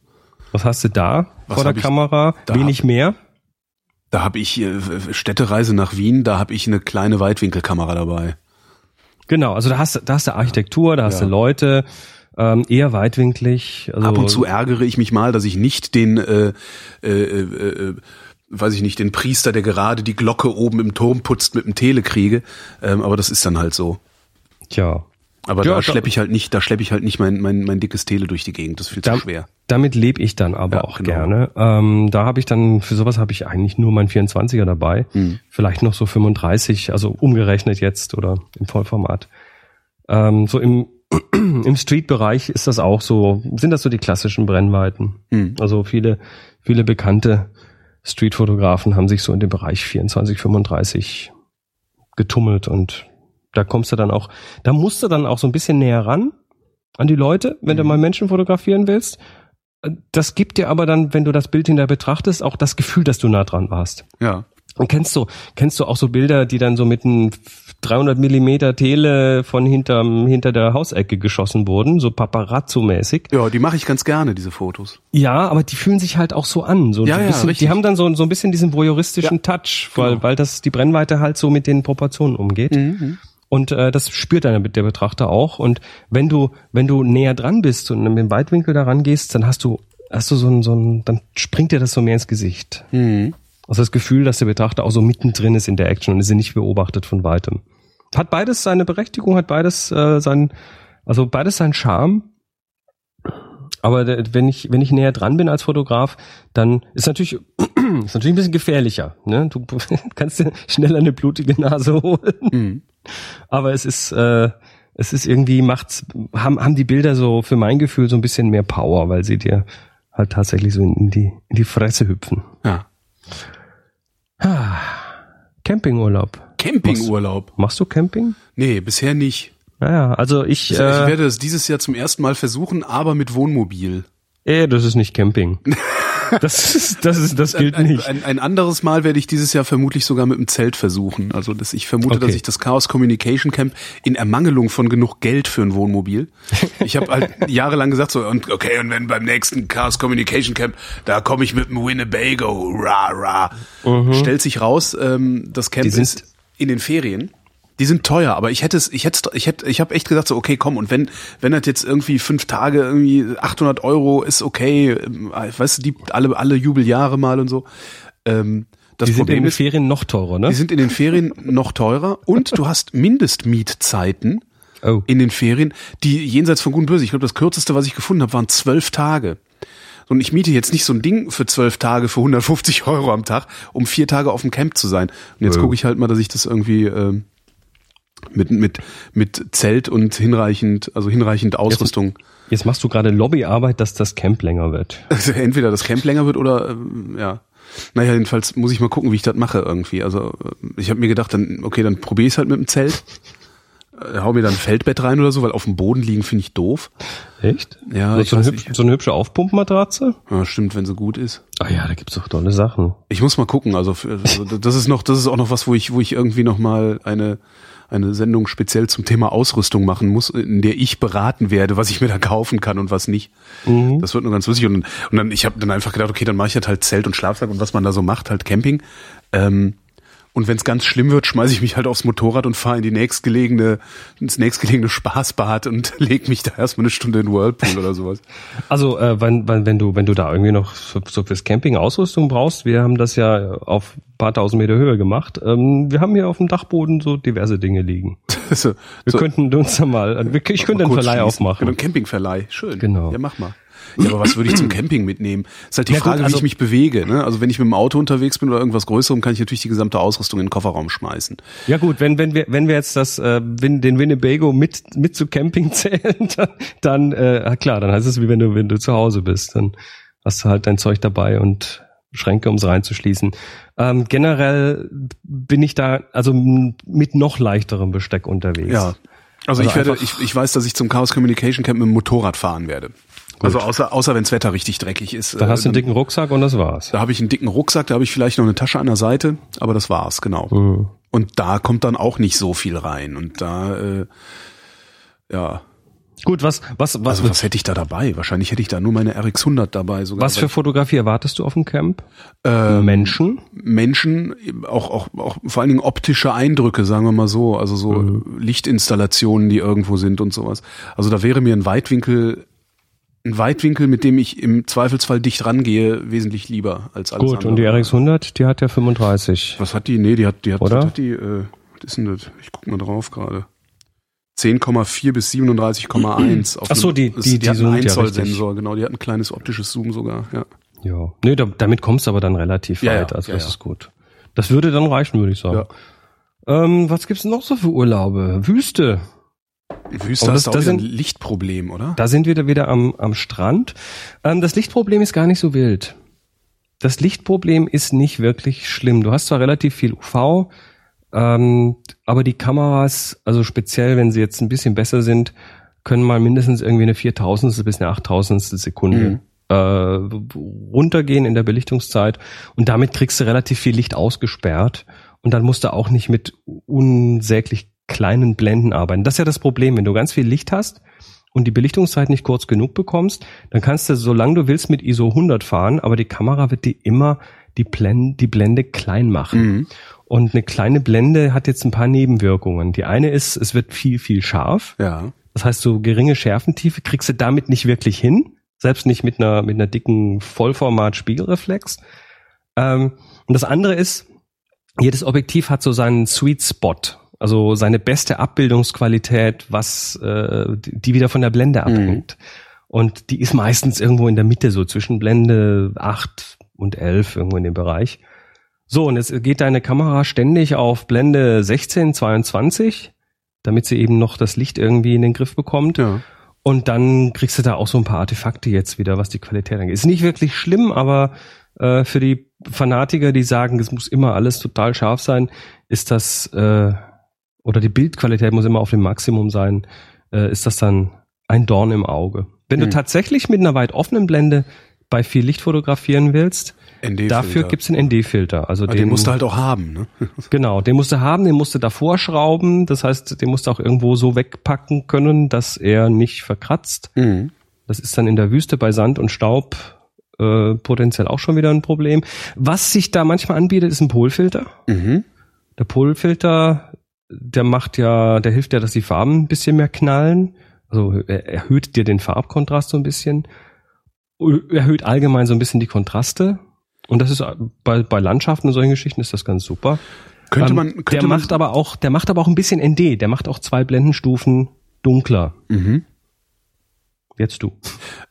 Speaker 3: Was hast du da
Speaker 2: Was
Speaker 3: vor der Kamera?
Speaker 2: da?
Speaker 3: Wenig mehr?
Speaker 2: Da habe ich äh, Städtereise nach Wien, da habe ich eine kleine Weitwinkelkamera dabei.
Speaker 3: Genau, also da hast, du- da hast du Architektur, da hast
Speaker 2: Ja.
Speaker 3: du Leute, ähm, eher weitwinklig. Also,
Speaker 2: Ab und zu ärgere ich mich mal, dass ich nicht den, äh, äh, äh, äh, weiß ich nicht, den Priester, der gerade die Glocke oben im Turm putzt, mit dem Tele kriege. Ähm, aber das ist dann halt so.
Speaker 3: Tja,
Speaker 2: Aber
Speaker 3: Ja,
Speaker 2: da schleppe ich halt nicht, da schleppe ich halt nicht mein, mein, mein dickes Tele durch die Gegend. Das ist viel zu
Speaker 3: Da-
Speaker 2: schwer.
Speaker 3: damit lebe ich dann aber
Speaker 2: Ja,
Speaker 3: auch
Speaker 2: genau.
Speaker 3: gerne. Ähm, da habe ich dann, für sowas habe ich eigentlich nur mein 24er dabei.
Speaker 2: Hm.
Speaker 3: Vielleicht noch so 35, also umgerechnet jetzt oder im Vollformat. Ähm, so im, [CLEARS THROAT] im Street-Bereich ist das auch so, sind das so die klassischen Brennweiten.
Speaker 2: Hm.
Speaker 3: Also viele, viele bekannte Street-Fotografen haben sich so in dem Bereich 24, 35 getummelt und da kommst du dann auch, da musst du dann auch so ein bisschen näher ran an die Leute, wenn du
Speaker 2: Mhm.
Speaker 3: mal Menschen fotografieren willst. Das gibt dir aber dann, wenn du das Bild hinterher betrachtest, auch das Gefühl, dass du nah dran warst.
Speaker 2: Ja.
Speaker 3: Und kennst du, kennst du auch so Bilder, die dann so mit einem 300 Millimeter Tele von hinterm, hinter der Hausecke geschossen wurden, so Paparazzo-mäßig?
Speaker 2: Ja, die mache ich ganz gerne, diese Fotos.
Speaker 3: Ja, aber die fühlen sich halt auch so an. So
Speaker 2: Ja,
Speaker 3: ein
Speaker 2: ja,
Speaker 3: bisschen,
Speaker 2: richtig.
Speaker 3: Die haben dann so, so ein bisschen diesen voyeuristischen Touch, weil,
Speaker 2: genau.
Speaker 3: weil das die Brennweite halt so mit den Proportionen umgeht. Und äh, das spürt dann der Betrachter auch. Und wenn du, wenn du näher dran bist und mit dem Weitwinkel da rangehst, dann hast du, hast du so ein, so ein, dann springt dir das so mehr ins Gesicht.
Speaker 2: Mhm.
Speaker 3: Also das Gefühl, dass der Betrachter auch so mittendrin ist in der Action und ist nicht beobachtet von weitem. Hat beides seine Berechtigung, hat beides äh, sein, also beides seinen Charme. Aber wenn ich, wenn ich näher dran bin als Fotograf, dann ist natürlich, [CLEARS THROAT] ist natürlich ein bisschen gefährlicher. Ne? Du [LAUGHS] kannst dir schneller eine blutige Nase holen.
Speaker 2: Mhm.
Speaker 3: Aber es ist, äh, es ist irgendwie macht's, haben, haben die Bilder so für mein Gefühl so ein bisschen mehr Power, weil sie dir halt tatsächlich so in die, in die Fresse hüpfen.
Speaker 2: Ja.
Speaker 3: Campingurlaub.
Speaker 2: Campingurlaub.
Speaker 3: Machst du Camping?
Speaker 2: Nee, bisher nicht.
Speaker 3: Naja, also ich,
Speaker 2: Ich
Speaker 3: äh,
Speaker 2: werde es dieses Jahr zum ersten Mal versuchen, aber mit Wohnmobil.
Speaker 3: äh, das ist nicht Camping. [LAUGHS] Das ist, das ist, das gilt
Speaker 2: ein,
Speaker 3: nicht.
Speaker 2: Ein, ein anderes Mal werde ich dieses Jahr vermutlich sogar mit dem Zelt versuchen. Also das, ich vermute,
Speaker 3: Okay.
Speaker 2: dass ich das Chaos Communication Camp in Ermangelung von genug Geld für ein Wohnmobil. Ich habe halt [LAUGHS] jahrelang gesagt so und okay und wenn beim nächsten Chaos Communication Camp da komme ich mit dem Winnebago, ra ra. Stellt sich raus, ähm, das Camp
Speaker 3: Mhm.
Speaker 2: Ist in den Ferien. Die sind teuer, aber ich hätte es, ich hätte, ich hätte, ich habe echt gesagt so, okay, komm und wenn, wenn das jetzt irgendwie fünf Tage irgendwie 800 Euro ist okay, ähm, weißt du, die alle alle Jubeljahre mal und so. Ähm, das
Speaker 3: Die sind in
Speaker 2: Problem
Speaker 3: den
Speaker 2: ist,
Speaker 3: Ferien noch teurer, ne?
Speaker 2: die sind in den Ferien noch teurer und du hast Mindestmietzeiten
Speaker 3: Oh.
Speaker 2: in den Ferien, die jenseits von gut und böse. Ich glaube, das kürzeste, was ich gefunden habe, waren zwölf Tage. Und ich miete jetzt nicht so ein Ding für zwölf Tage für 150 Euro am Tag, um vier Tage auf dem Camp zu sein. Und jetzt
Speaker 3: Oh.
Speaker 2: gucke ich halt mal, dass ich das irgendwie ähm, mit mit mit Zelt und hinreichend, also hinreichend Ausrüstung.
Speaker 3: Jetzt machst du gerade Lobbyarbeit, dass das Camp länger wird. [LAUGHS]
Speaker 2: Also entweder das Camp länger wird oder ähm, ja. Naja, jedenfalls muss ich mal gucken, wie ich das mache irgendwie. Also äh, ich habe mir gedacht, dann okay, dann probiere ich halt mit dem Zelt. Äh, hau mir dann ein Feldbett rein oder so, weil auf dem Boden liegen finde ich doof.
Speaker 3: Echt?
Speaker 2: Ja,
Speaker 3: so,
Speaker 2: ich
Speaker 3: so, eine
Speaker 2: weiß
Speaker 3: hübsch,
Speaker 2: nicht.
Speaker 3: so eine hübsche Aufpumpmatratze?
Speaker 2: Ja, stimmt, wenn sie gut ist.
Speaker 3: Ah ja, da gibt's doch tolle Sachen.
Speaker 2: Ich muss mal gucken. Also, für- also das ist noch, das ist auch noch was, wo ich, wo ich irgendwie noch mal eine eine Sendung speziell zum Thema Ausrüstung machen muss, in der ich beraten werde, was ich mir da kaufen kann und was nicht.
Speaker 3: Mhm.
Speaker 2: Das wird nur ganz lustig. Und, und dann, ich habe dann einfach gedacht, okay, dann mache ich halt, halt Zelt und Schlafsack und was man da so macht, halt Camping. Ähm, und wenn es ganz schlimm wird, schmeiße ich mich halt aufs Motorrad und fahre in die nächstgelegene, ins nächstgelegene Spaßbad und [LAUGHS] leg mich da erstmal eine Stunde in den Whirlpool oder sowas.
Speaker 3: Also äh, wenn, wenn, wenn du wenn du da irgendwie noch so, so fürs Camping Ausrüstung brauchst, wir haben das ja auf ein paar tausend Meter Höhe gemacht. Ähm, wir haben hier auf dem Dachboden so diverse Dinge liegen. [LAUGHS]
Speaker 2: so,
Speaker 3: Wir
Speaker 2: so,
Speaker 3: könnten uns da mal, ich könnte einen Verleih
Speaker 2: schließen.
Speaker 3: aufmachen.
Speaker 2: Genau, einen Campingverleih. Schön.
Speaker 3: Genau.
Speaker 2: Ja, mach mal. Ja, aber was würde ich zum Camping mitnehmen? Ist halt die
Speaker 3: Ja, gut,
Speaker 2: Frage, wie
Speaker 3: also-
Speaker 2: ich mich bewege. Ne? Also wenn ich mit dem Auto unterwegs bin oder irgendwas Größerem, kann ich natürlich die gesamte Ausrüstung in den Kofferraum schmeißen.
Speaker 3: Ja gut, wenn wenn wir wenn wir jetzt das äh, den Winnebago mit mit zu Camping [LAUGHS] zählen, dann, dann äh, klar, dann heißt es wie wenn du wenn du zu Hause bist, dann hast du halt dein Zeug dabei und Schränke, um es reinzuschließen. Ähm, generell bin ich da also mit noch leichterem Besteck unterwegs.
Speaker 2: Ja. Also,
Speaker 3: Also
Speaker 2: ich werde, ich, ich weiß, dass ich zum Chaos Communication Camp mit dem Motorrad fahren werde. Also außer, außer wenn das Wetter richtig dreckig ist. Äh,
Speaker 3: hast du einen dicken Rucksack und das war's.
Speaker 2: Da habe ich einen dicken Rucksack, da habe ich vielleicht noch eine Tasche an der Seite, aber das war's, genau.
Speaker 3: Mhm.
Speaker 2: Und da kommt dann auch nicht so viel rein. Und da, äh, ja,
Speaker 3: Gut, was was was
Speaker 2: also was hätte ich da dabei? Wahrscheinlich hätte ich da nur meine RX100 dabei sogar.
Speaker 3: was für Fotografie erwartest du auf dem Camp?
Speaker 2: ähm,
Speaker 3: Menschen?
Speaker 2: Menschen, auch, auch, auch vor allen Dingen optische Eindrücke, sagen wir mal so, also so
Speaker 3: Mhm.
Speaker 2: Lichtinstallationen, die irgendwo sind und sowas. Also da wäre mir ein Weitwinkel, ein Weitwinkel, mit dem ich im Zweifelsfall dicht rangehe, wesentlich lieber als alles
Speaker 3: Gut,
Speaker 2: andere.
Speaker 3: und die RX100, die hat ja 35.
Speaker 2: Was hat die? Nee, die hat, die hat,
Speaker 3: Oder?
Speaker 2: was hat die, äh, was ist denn das? Ich guck mal drauf gerade. 10,4 bis 37,1. auf
Speaker 3: Ach so, die- die-
Speaker 2: die,
Speaker 3: die
Speaker 2: hat einen Einzoll-Sensor, genau. Die hat ein kleines optisches Zoom sogar, ja.
Speaker 3: Ja. Nee, da, damit kommst du aber dann relativ
Speaker 2: Ja,
Speaker 3: weit, also
Speaker 2: ja,
Speaker 3: das
Speaker 2: ja.
Speaker 3: ist gut. Das würde dann reichen, würde ich sagen. Ähm, was gibt's denn noch so für Urlaube? Wüste.
Speaker 2: Wüste
Speaker 3: Und das-
Speaker 2: du auch
Speaker 3: das
Speaker 2: wieder ein
Speaker 3: sind-
Speaker 2: Lichtproblem, oder?
Speaker 3: Da sind wir da wieder am, am Strand. Ähm, das Lichtproblem ist gar nicht so wild. Das Lichtproblem ist nicht wirklich schlimm. Du hast zwar relativ viel UV, ähm, aber die Kameras, also speziell, wenn sie jetzt ein bisschen besser sind, können mal mindestens irgendwie eine 4000 bis eine 8000 Sekunde äh, runtergehen in der Belichtungszeit und damit kriegst du relativ viel Licht ausgesperrt und dann musst du auch nicht mit unsäglich kleinen Blenden arbeiten. Das ist ja das Problem, wenn du ganz viel Licht hast und die Belichtungszeit nicht kurz genug bekommst, dann kannst du, solange du willst, mit ISO 100 fahren, aber die Kamera wird dir immer die Blende, die Blende klein machen.
Speaker 2: Mhm.
Speaker 3: Und eine kleine Blende hat jetzt ein paar Nebenwirkungen. Die eine ist, es wird viel, viel scharf.
Speaker 2: Ja.
Speaker 3: Das heißt, so geringe Schärfentiefe kriegst du damit nicht wirklich hin. Selbst nicht mit einer, mit einer dicken Vollformat-Spiegelreflex. Ähm, und das andere ist, jedes Objektiv hat so seinen Sweet Spot. Also seine beste Abbildungsqualität, was äh, die wieder von der Blende abhängt. Und die ist meistens irgendwo in der Mitte, so zwischen Blende 8 und 11, irgendwo in dem Bereich. So, und jetzt geht deine Kamera ständig auf Blende 16, 22, damit sie eben noch das Licht irgendwie in den Griff bekommt.
Speaker 2: Ja.
Speaker 3: Und dann kriegst du da auch so ein paar Artefakte jetzt wieder, was die Qualität angeht. Ist nicht wirklich schlimm, aber äh, für die Fanatiker, die sagen, es muss immer alles total scharf sein, ist das, äh, oder die Bildqualität muss immer auf dem Maximum sein, äh, ist das dann ein Dorn im Auge. Wenn du
Speaker 2: Hm.
Speaker 3: tatsächlich mit einer weit offenen Blende bei viel Licht fotografieren willst, dafür gibt's einen ND-Filter. Also
Speaker 2: Ah, den musst du halt auch haben, ne? [LAUGHS]
Speaker 3: Genau, den musst du haben, den musst du davor schrauben. Das heißt, den musst du auch irgendwo so wegpacken können, dass er nicht verkratzt.
Speaker 2: Mhm.
Speaker 3: Das ist dann in der Wüste bei Sand und Staub äh, potenziell auch schon wieder ein Problem. Was sich da manchmal anbietet, ist ein Polfilter.
Speaker 2: Mhm.
Speaker 3: Der Polfilter, der macht ja, der hilft ja, dass die Farben ein bisschen mehr knallen. Also er erhöht dir den Farbkontrast so ein bisschen. Erhöht allgemein so ein bisschen die Kontraste. Und das ist äh, bei, bei Landschaften und solchen Geschichten ist das ganz super.
Speaker 2: Könnte
Speaker 3: Ähm,
Speaker 2: man, könnte
Speaker 3: der
Speaker 2: man,
Speaker 3: macht aber auch, der macht aber auch ein bisschen ND. Der macht auch zwei Blendenstufen dunkler.
Speaker 2: mhm.
Speaker 3: Jetzt du.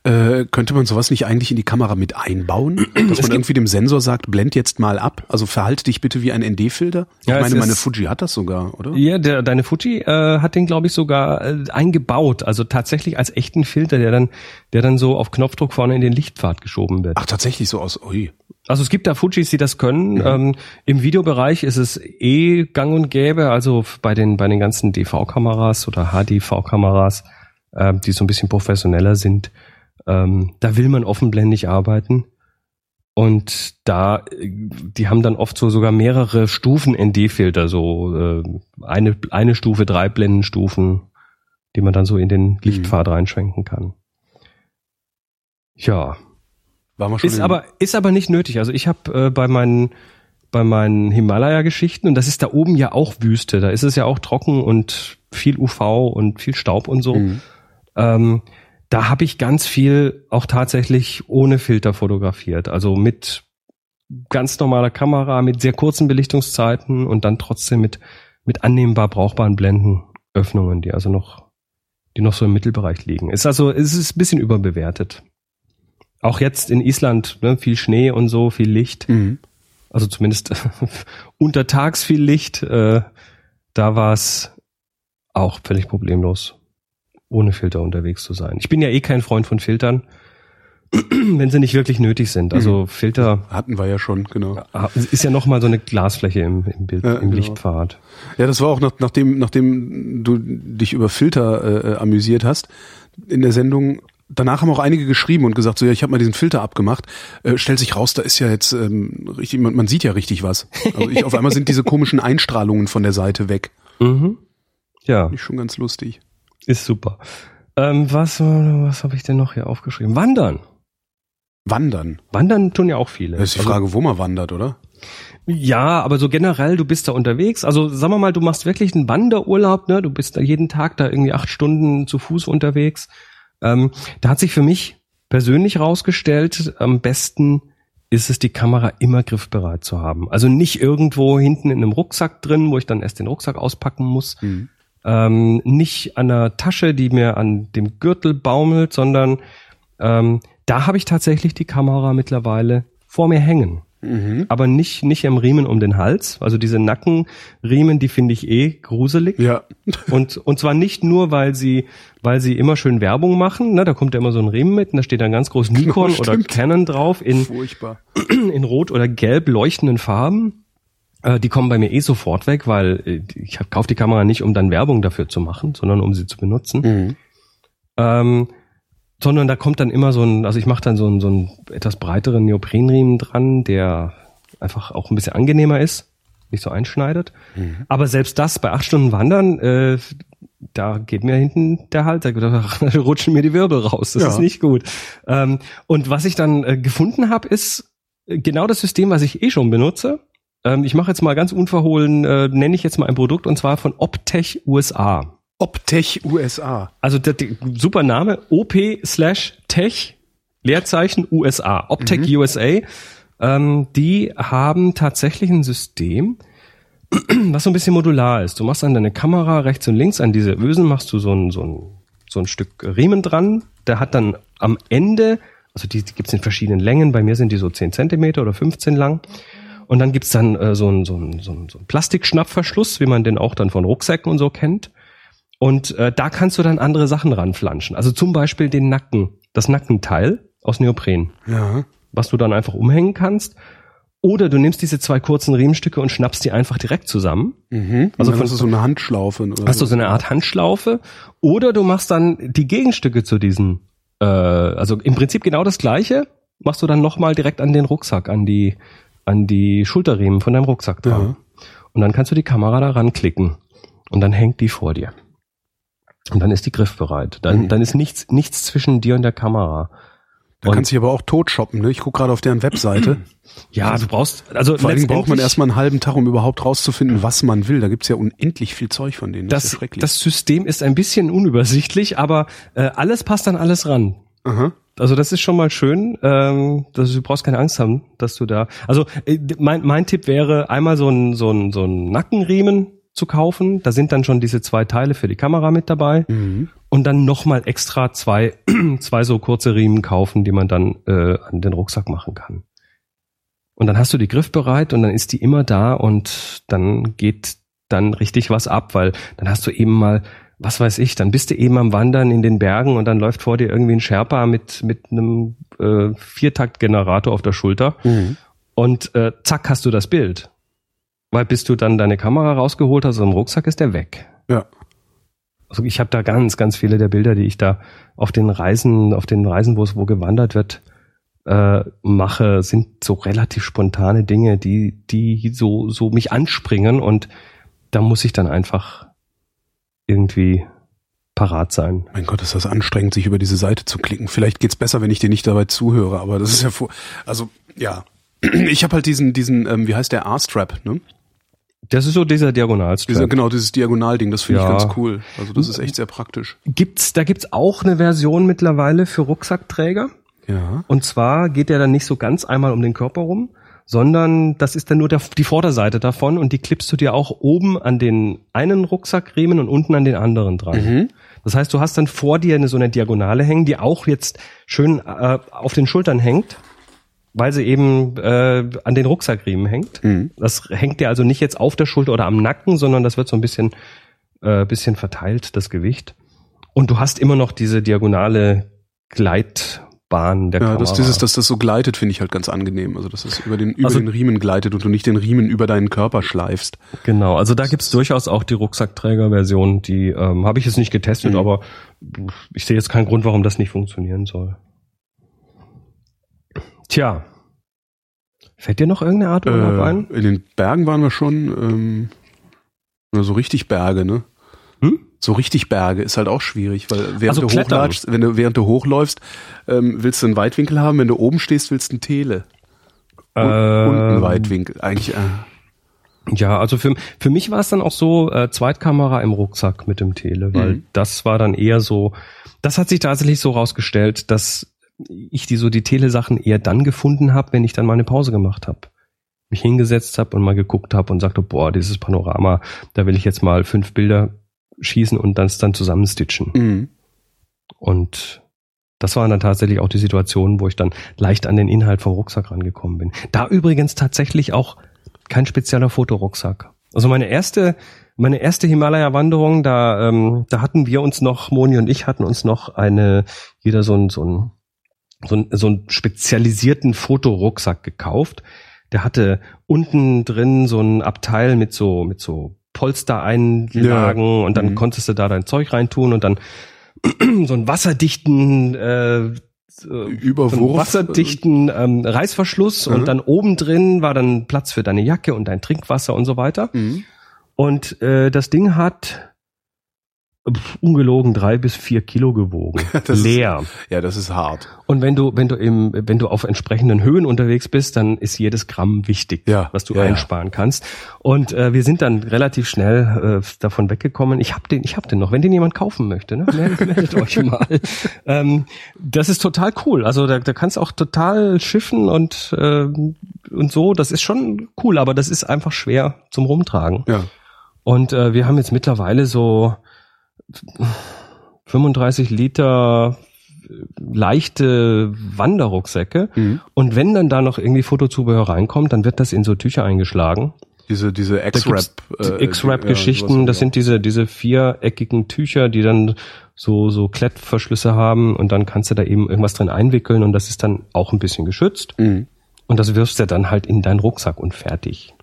Speaker 2: äh, könnte man sowas nicht eigentlich in die Kamera mit einbauen? [CLEARS THROAT] Dass man irgendwie dem Sensor sagt, blend jetzt mal ab. Also verhalte dich bitte wie ein ND-Filter. Ich
Speaker 3: Ja, es
Speaker 2: meine, meine Fuji hat das sogar, oder?
Speaker 3: Ja, der, deine Fuji äh, hat den, glaube ich, sogar äh, eingebaut. Also tatsächlich als echten Filter, der dann, der dann so auf Knopfdruck vorne in den Lichtpfad geschoben wird.
Speaker 2: Ach, tatsächlich so aus, ui.
Speaker 3: Also es gibt da Fujis, die das können. Ähm, Im Videobereich ist es eh gang und gäbe. Also bei den, bei den ganzen DV-Kameras oder HDV-Kameras, ähm, die so ein bisschen professioneller sind, ähm, da will man offenblendig arbeiten. Und da, äh, die haben dann oft so sogar mehrere Stufen ND-Filter, so äh, eine, eine Stufe, drei Blendenstufen, die man dann so in den Lichtpfad reinschwenken kann. Ja,
Speaker 2: Waren wir schon
Speaker 3: ist aber, ist aber nicht nötig. Also ich habe äh, bei meinen bei meinen Himalaya-Geschichten und das ist da oben ja auch Wüste. Da ist es ja auch trocken und viel UV und viel Staub und so.
Speaker 2: Mhm.
Speaker 3: Ähm, da habe ich ganz viel auch tatsächlich ohne Filter fotografiert. Also mit ganz normaler Kamera, mit sehr kurzen Belichtungszeiten und dann trotzdem mit mit annehmbar brauchbaren Blendenöffnungen, die also noch die noch so im Mittelbereich liegen. Ist also es ist ein bisschen überbewertet. Auch jetzt in Island, ne, viel Schnee und so, viel Licht.
Speaker 2: Mhm.
Speaker 3: Also zumindest [LAUGHS] untertags viel Licht. Äh, da war es auch völlig problemlos, ohne Filter unterwegs zu sein. Ich bin ja eh kein Freund von Filtern, [CLEARS THROAT] wenn sie nicht wirklich nötig sind. Also Filter
Speaker 2: Hatten wir ja schon, genau.
Speaker 3: ist ja noch mal so eine Glasfläche im, im Bild,
Speaker 2: Ja,
Speaker 3: im
Speaker 2: genau.
Speaker 3: Lichtpfad.
Speaker 2: Ja, das war auch nach, nachdem, nachdem du dich über Filter äh, amüsiert hast in der Sendung. Danach haben auch einige geschrieben und gesagt, so ja, ich habe mal diesen Filter abgemacht. Äh, stellt sich raus, da ist ja jetzt ähm, richtig, man, man sieht ja richtig was. Also ich, auf einmal sind diese komischen Einstrahlungen von der Seite weg. [LAUGHS]
Speaker 3: Mhm. Ja,
Speaker 2: Ist schon ganz lustig.
Speaker 3: Ist super. Ähm, was was habe ich denn noch hier aufgeschrieben? Wandern.
Speaker 2: Wandern.
Speaker 3: Wandern tun ja auch viele.
Speaker 2: Das ist die
Speaker 3: Also-
Speaker 2: Frage, wo man wandert, oder?
Speaker 3: Ja, aber so generell, du bist da unterwegs. Also sagen wir mal, du machst wirklich einen Wanderurlaub, ne? Du bist da jeden Tag da irgendwie acht Stunden zu Fuß unterwegs. Ähm, da hat sich für mich persönlich rausgestellt, am besten ist es, die Kamera immer griffbereit zu haben. Also nicht irgendwo hinten in einem Rucksack drin, wo ich dann erst den Rucksack auspacken muss.
Speaker 2: Mhm.
Speaker 3: Ähm, nicht an einer Tasche, die mir an dem Gürtel baumelt, sondern ähm, da habe ich tatsächlich die Kamera mittlerweile vor mir hängen.
Speaker 2: Mhm.
Speaker 3: aber nicht, nicht am Riemen um den Hals. Also diese Nackenriemen, die finde ich eh gruselig.
Speaker 2: Ja. [LAUGHS]
Speaker 3: Und, und zwar nicht nur, weil sie, weil sie immer schön Werbung machen, ne, da kommt ja immer so ein Riemen mit und da steht dann ganz groß Nikon oder. Canon drauf in,
Speaker 2: Furchtbar. [CLEARS THROAT]
Speaker 3: in rot oder gelb leuchtenden Farben. Äh, die kommen bei mir eh sofort weg, weil äh, ich kaufe die Kamera nicht, um dann Werbung dafür zu machen, sondern um sie zu benutzen.
Speaker 2: Mhm.
Speaker 3: Ähm, sondern da kommt dann immer so ein, also ich mache dann so einen, so einen etwas breiteren Neoprenriemen dran, der einfach auch ein bisschen angenehmer ist, nicht so einschneidet. Aber selbst das bei acht Stunden Wandern, äh, da geht mir hinten der Hals, da, da [LAUGHS] rutschen mir die Wirbel raus. Das
Speaker 2: Ja.
Speaker 3: ist nicht gut. Ähm, und was ich dann äh, gefunden habe, ist äh, genau das System, was ich eh schon benutze. Ähm, ich mache jetzt mal ganz unverhohlen, äh, nenne ich jetzt mal ein Produkt und zwar von Optech USA.
Speaker 2: Optech USA.
Speaker 3: Also der, der super Name, OP slash Tech, Leerzeichen USA, Optech USA. Ähm, die haben tatsächlich ein System, [CLEARS THROAT] was so ein bisschen modular ist. Du machst an deine Kamera rechts und links an diese Ösen machst du so ein, so ein, so ein Stück Riemen dran. Der hat dann am Ende, also die, die gibt's in verschiedenen Längen, bei mir sind die so 10 Zentimeter oder 15 lang. Und dann gibt's dann äh, so ein, so ein, so ein, so ein Plastikschnappverschluss, wie man den auch dann von Rucksäcken und so kennt. Und äh, da kannst du dann andere Sachen ranflanschen. Also zum Beispiel den Nacken, das Nackenteil aus Neopren,
Speaker 2: Ja.
Speaker 3: was du dann einfach umhängen kannst. Oder du nimmst diese zwei kurzen Riemenstücke und schnappst die einfach direkt zusammen.
Speaker 2: Mhm.
Speaker 3: Also von-
Speaker 2: von so eine Handschlaufe. Oder
Speaker 3: Hast du so eine Art Handschlaufe. Oder du machst dann die Gegenstücke zu diesen, äh, also im Prinzip genau das gleiche, machst du dann nochmal direkt an den Rucksack, an die, an die Schulterriemen von deinem Rucksack dran. Und dann kannst du die Kamera da ranklicken. Und dann hängt die vor dir. Und dann ist die griffbereit. Dann,
Speaker 2: Mhm.
Speaker 3: dann ist nichts, nichts zwischen dir und der Kamera.
Speaker 2: Da
Speaker 3: Und-
Speaker 2: kannst du dich aber auch tot shoppen. Ne? Ich gucke gerade auf deren Webseite. [CLEARS THROAT]
Speaker 3: Ja, du brauchst, also
Speaker 2: Vor allem braucht man erstmal einen halben Tag, um überhaupt rauszufinden, was man will. Da gibt's ja unendlich viel Zeug von denen. Das, ist
Speaker 3: das,
Speaker 2: ja schrecklich.
Speaker 3: das System ist ein bisschen unübersichtlich, aber äh, alles passt an alles ran.
Speaker 2: Aha.
Speaker 3: Also das ist schon mal schön. Ähm, dass du brauchst keine Angst haben, dass du da. Also äh, mein, mein Tipp wäre einmal so ein so ein so ein Nackenriemen zu kaufen. Da sind dann schon diese zwei Teile für die Kamera mit dabei
Speaker 2: Mhm.
Speaker 3: und dann nochmal extra zwei [CLEARS THROAT] zwei so kurze Riemen kaufen, die man dann äh, an den Rucksack machen kann. Und dann hast du die griffbereit und dann ist die immer da und dann geht dann richtig was ab, weil dann hast du eben mal, was weiß ich, dann bist du eben am Wandern in den Bergen und dann läuft vor dir irgendwie ein Sherpa mit, mit einem äh, Viertaktgenerator auf der Schulter
Speaker 2: Mhm.
Speaker 3: und äh, zack hast du das Bild. Weil bis du dann deine Kamera rausgeholt hast, im Rucksack ist der weg.
Speaker 2: Ja.
Speaker 3: Also ich habe da ganz, ganz viele der Bilder, die ich da auf den Reisen, auf den Reisen, wo es wo gewandert wird, äh, mache, sind so relativ spontane Dinge, die, die so, so mich anspringen und da muss ich dann einfach irgendwie parat sein.
Speaker 2: Mein Gott, ist das anstrengend, sich über diese Seite zu klicken. Vielleicht geht's besser, wenn ich dir nicht dabei zuhöre, aber das ist ja vor. Also, ja. [CLEARS THROAT] Ich habe halt diesen, diesen, ähm, wie heißt der R-Strap, ne?
Speaker 3: Das ist so dieser Diagonalstrap.
Speaker 2: Dieser, genau, dieses Diagonalding, das finde
Speaker 3: Ja.
Speaker 2: ich ganz cool. Also das ist echt sehr praktisch.
Speaker 3: Gibt's, da gibt's auch eine Version mittlerweile für Rucksackträger.
Speaker 2: Ja.
Speaker 3: Und zwar geht der dann nicht so ganz einmal um den Körper rum, sondern das ist dann nur der, die Vorderseite davon und die klippst du dir auch oben an den einen Rucksackriemen und unten an den anderen dran.
Speaker 2: Mhm.
Speaker 3: Das heißt, du hast dann vor dir eine, so eine Diagonale hängen, die auch jetzt schön äh, auf den Schultern hängt, weil sie eben äh, an den Rucksackriemen hängt.
Speaker 2: Mhm.
Speaker 3: Das hängt dir also nicht jetzt auf der Schulter oder am Nacken, sondern das wird so ein bisschen, äh, bisschen verteilt, das Gewicht. Und du hast immer noch diese diagonale Gleitbahn der
Speaker 2: Ja,
Speaker 3: Kamera.
Speaker 2: dass dieses, dass das so gleitet, finde ich halt ganz angenehm. Also dass es über den, über
Speaker 3: Also-
Speaker 2: den Riemen gleitet und du nicht den Riemen über deinen Körper schleifst.
Speaker 3: Genau, also da gibt's durchaus auch die Rucksackträger-Version, die ähm, habe ich jetzt nicht getestet,
Speaker 2: Mhm.
Speaker 3: aber ich sehe jetzt keinen Grund, warum das nicht funktionieren soll. Tja. Fällt dir noch irgendeine Art Urlaub
Speaker 2: Äh,
Speaker 3: ein?
Speaker 2: in den Bergen waren wir schon, ähm, so richtig Berge, ne? So richtig Berge ist halt auch schwierig, weil während
Speaker 3: Also
Speaker 2: du hochlatschst, wenn du während du hochläufst, ähm, willst du einen Weitwinkel haben, wenn du oben stehst, willst du einen Tele. Und, und einen
Speaker 3: Ähm,
Speaker 2: Weitwinkel. Eigentlich, äh,
Speaker 3: Ja, also für, für mich war es dann auch so, äh, Zweitkamera im Rucksack mit dem Tele, weil
Speaker 2: Mhm.
Speaker 3: das war dann eher so, das hat sich tatsächlich so rausgestellt, dass ich die so die Telesachen eher dann gefunden habe, wenn ich dann mal eine Pause gemacht habe. Mich hingesetzt habe und mal geguckt habe und sagte, boah, dieses Panorama, da will ich jetzt mal fünf Bilder schießen und das dann zusammenstitchen.
Speaker 2: mh.
Speaker 3: Und Das waren dann tatsächlich auch die Situationen, wo ich dann leicht an den Inhalt vom Rucksack rangekommen bin. Da übrigens tatsächlich auch kein spezieller Fotorucksack. Also meine erste, meine erste Himalaya-Wanderung, da, ähm, da hatten wir uns noch, Moni und ich hatten uns noch eine, jeder so ein, so ein, so ein, so einen spezialisierten Fotorucksack gekauft. Der hatte unten drin so ein Abteil mit so, mit so Polstereinlagen ja. und dann mhm. konntest du da dein Zeug reintun und dann [CLEARS THROAT] so einen wasserdichten äh,
Speaker 2: Überwurf.
Speaker 3: wasserdichten ähm, Reißverschluss mhm. und dann oben drin war dann Platz für deine Jacke und dein Trinkwasser und so weiter. Mhm. Und äh, das Ding hat ungelogen drei bis vier Kilo gewogen. [LAUGHS]
Speaker 2: das leer. Ist, ja, das ist hart.
Speaker 3: Und wenn du, wenn du im, wenn du auf entsprechenden Höhen unterwegs bist, dann ist jedes Gramm wichtig, ja, was du ja, einsparen ja. kannst. Und äh, wir sind dann relativ schnell äh, davon weggekommen. Ich habe den, ich habe den noch. Wenn den jemand kaufen möchte, ne, meldet, [LAUGHS] meldet euch mal. Ähm, das ist total cool. Also da, da kannst du auch total schiffen und äh, und so. Das ist schon cool, aber das ist einfach schwer zum Rumtragen. Ja. Und äh, wir haben jetzt mittlerweile so 35 Liter leichte Wanderrucksäcke. Mhm. Und wenn dann da noch irgendwie Fotozubehör reinkommt, dann wird das in so Tücher eingeschlagen.
Speaker 2: Diese, diese X-Rap.
Speaker 3: Äh, X-Rap-Geschichten, ja, das sind diese, diese viereckigen Tücher, die dann so, so Klettverschlüsse haben und dann kannst du da eben irgendwas drin einwickeln und das ist dann auch ein bisschen geschützt. Mhm. Und das wirfst du dann halt in deinen Rucksack und fertig.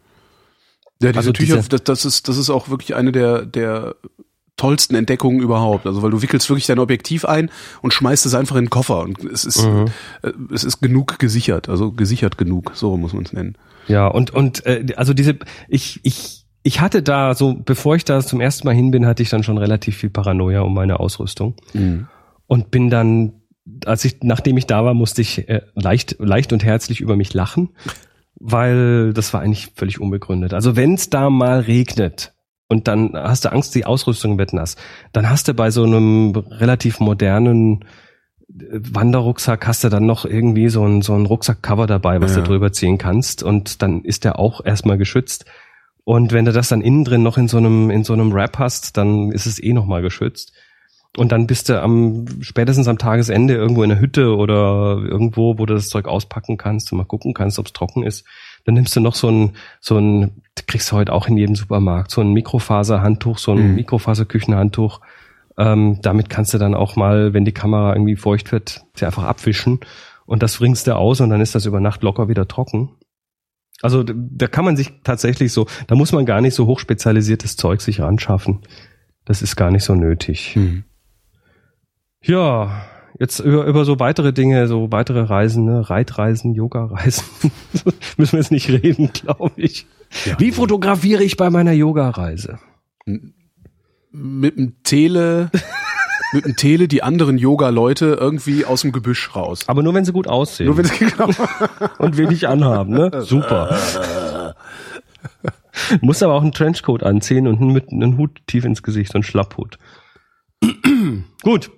Speaker 2: Ja, diese also Tücher, diese, das, das ist, das ist auch wirklich eine der, der tollsten Entdeckungen überhaupt. Also weil du wickelst wirklich dein Objektiv ein und schmeißt es einfach in den Koffer und es ist mhm. äh, es ist genug gesichert, also gesichert genug, so muss man es nennen.
Speaker 3: Ja und und äh, also diese ich ich ich hatte da so bevor ich da zum ersten Mal hin bin, hatte ich dann schon relativ viel Paranoia um meine Ausrüstung mhm. und bin dann als ich nachdem ich da war, musste ich äh, leicht leicht und herzlich über mich lachen. Weil das war eigentlich völlig unbegründet. Also wenn es da mal regnet, und dann hast du Angst, die Ausrüstung wird nass. Dann hast du bei so einem relativ modernen äh, Wanderrucksack hast du dann noch irgendwie so ein, so ein Rucksackcover dabei, was ja. du drüber ziehen kannst und dann ist der auch erstmal geschützt. Und wenn du das dann innen drin noch in so einem, in so einem Wrap hast, dann ist es eh nochmal geschützt. Und dann bist du am, spätestens am Tagesende irgendwo in der Hütte oder irgendwo, wo du das Zeug auspacken kannst und mal gucken kannst, ob es trocken ist. Dann nimmst du noch so ein, so ein, kriegst du heute auch in jedem Supermarkt, so ein Mikrofaserhandtuch, so ein mhm. Mikrofaserküchenhandtuch. Ähm, damit kannst du dann auch mal, wenn die Kamera irgendwie feucht wird, sie einfach abwischen und das bringst du aus und dann ist das über Nacht locker wieder trocken. Also da kann man sich tatsächlich so, da muss man gar nicht so hochspezialisiertes Zeug sich anschaffen. Das ist gar nicht so nötig. Mhm. Ja, jetzt über, über so weitere Dinge, so weitere Reisen, ne? Reitreisen, Yoga-Reisen, [LAUGHS] müssen wir jetzt nicht reden, glaube ich. Ja. Wie fotografiere ich bei meiner Yoga-Reise?
Speaker 2: Mit dem Tele, mit dem Tele die anderen Yoga-Leute irgendwie aus dem Gebüsch raus.
Speaker 3: Aber nur wenn sie gut aussehen. Nur wenn sie genau. [LAUGHS] Und wenig anhaben, ne? Super. Muss aber auch einen Trenchcoat anziehen und mit einen Hut tief ins Gesicht, so einen Schlapphut. [CLEARS THROAT] Gut.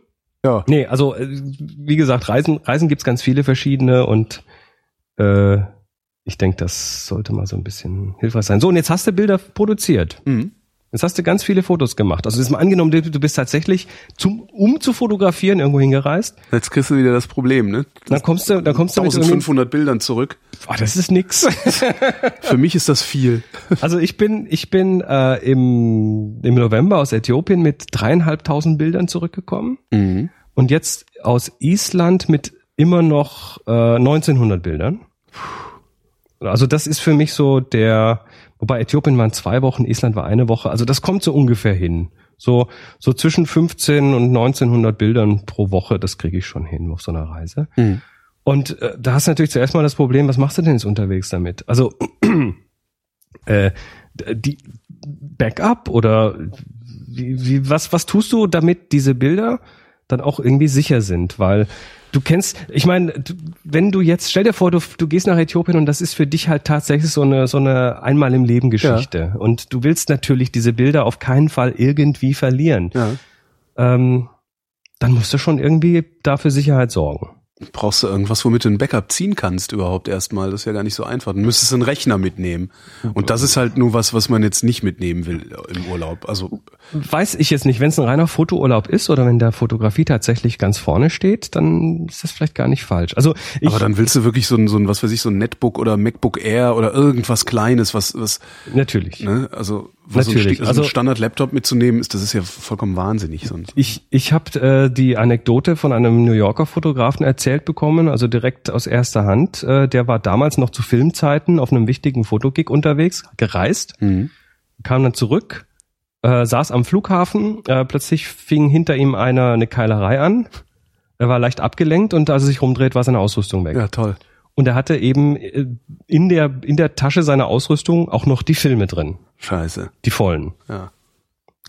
Speaker 3: Ja. Nee, also äh, wie gesagt, Reisen, Reisen gibt's ganz viele verschiedene und äh, ich denke, das sollte mal so ein bisschen hilfreich sein. So, und jetzt hast du Bilder produziert. Mhm. Jetzt hast du ganz viele Fotos gemacht. Also jetzt mal angenommen, du bist tatsächlich zum, um zu fotografieren irgendwo hingereist.
Speaker 2: Jetzt kriegst du wieder das Problem, ne?
Speaker 3: Dann kommst du, dann kommst du
Speaker 2: 1500 Bildern zurück.
Speaker 3: Oh, das ist nix. [LAUGHS] [LAUGHS]
Speaker 2: Für mich ist das viel.
Speaker 3: Also ich bin, ich bin äh, im, im November aus Äthiopien mit dreieinhalbtausend Bildern zurückgekommen. Mhm. Und jetzt aus Island mit immer noch äh, 1900 Bildern. Also das ist für mich so der, wobei Äthiopien waren zwei Wochen, Island war eine Woche. Also das kommt so ungefähr hin. So, so zwischen 15 und 1900 Bildern pro Woche, das kriege ich schon hin auf so einer Reise. Mhm. Und äh, da hast du natürlich zuerst mal das Problem, was machst du denn jetzt unterwegs damit? Also [CLEARS THROAT] äh, die Backup oder wie, wie, was, was tust du damit, diese Bilder dann auch irgendwie sicher sind, weil du kennst, ich meine, wenn du jetzt, stell dir vor, du, du gehst nach Äthiopien und das ist für dich halt tatsächlich so eine, so eine einmal im Leben Geschichte. Ja. Und du willst natürlich diese Bilder auf keinen Fall irgendwie verlieren. Ja. Ähm, dann musst du schon irgendwie dafür Sicherheit sorgen.
Speaker 2: Brauchst du irgendwas, womit du ein Backup ziehen kannst überhaupt erstmal? Das ist ja gar nicht so einfach. Du müsstest einen Rechner mitnehmen. Und das ist halt nur was, was man jetzt nicht mitnehmen will im Urlaub. Also
Speaker 3: Weiß ich jetzt nicht, wenn es ein reiner Fotourlaub ist oder wenn der Fotografie tatsächlich ganz vorne steht, dann ist das vielleicht gar nicht falsch. Also ich,
Speaker 2: aber dann willst du wirklich so ein, so ein, was weiß ich, so ein Netbook oder MacBook Air oder irgendwas Kleines, was, was,
Speaker 3: natürlich.
Speaker 2: ne, also, was
Speaker 3: Natürlich.
Speaker 2: So ein, also
Speaker 3: Also-
Speaker 2: ein Standard-Laptop mitzunehmen, ist, das ist ja vollkommen wahnsinnig sonst.
Speaker 3: Ich, ich habe äh, die Anekdote von einem New Yorker Fotografen erzählt bekommen, also direkt aus erster Hand. Äh, der war damals noch zu Filmzeiten auf einem wichtigen Fotogig unterwegs, gereist,
Speaker 2: Mhm.
Speaker 3: kam dann zurück, äh, saß am Flughafen, äh, plötzlich fing hinter ihm einer eine Keilerei an. Er war leicht abgelenkt und als er sich rumdreht, war seine Ausrüstung weg.
Speaker 2: Ja, toll.
Speaker 3: Und er hatte eben äh, in der, in der Tasche seiner Ausrüstung auch noch die Filme drin,
Speaker 2: Scheiße.
Speaker 3: die vollen.
Speaker 2: Ja.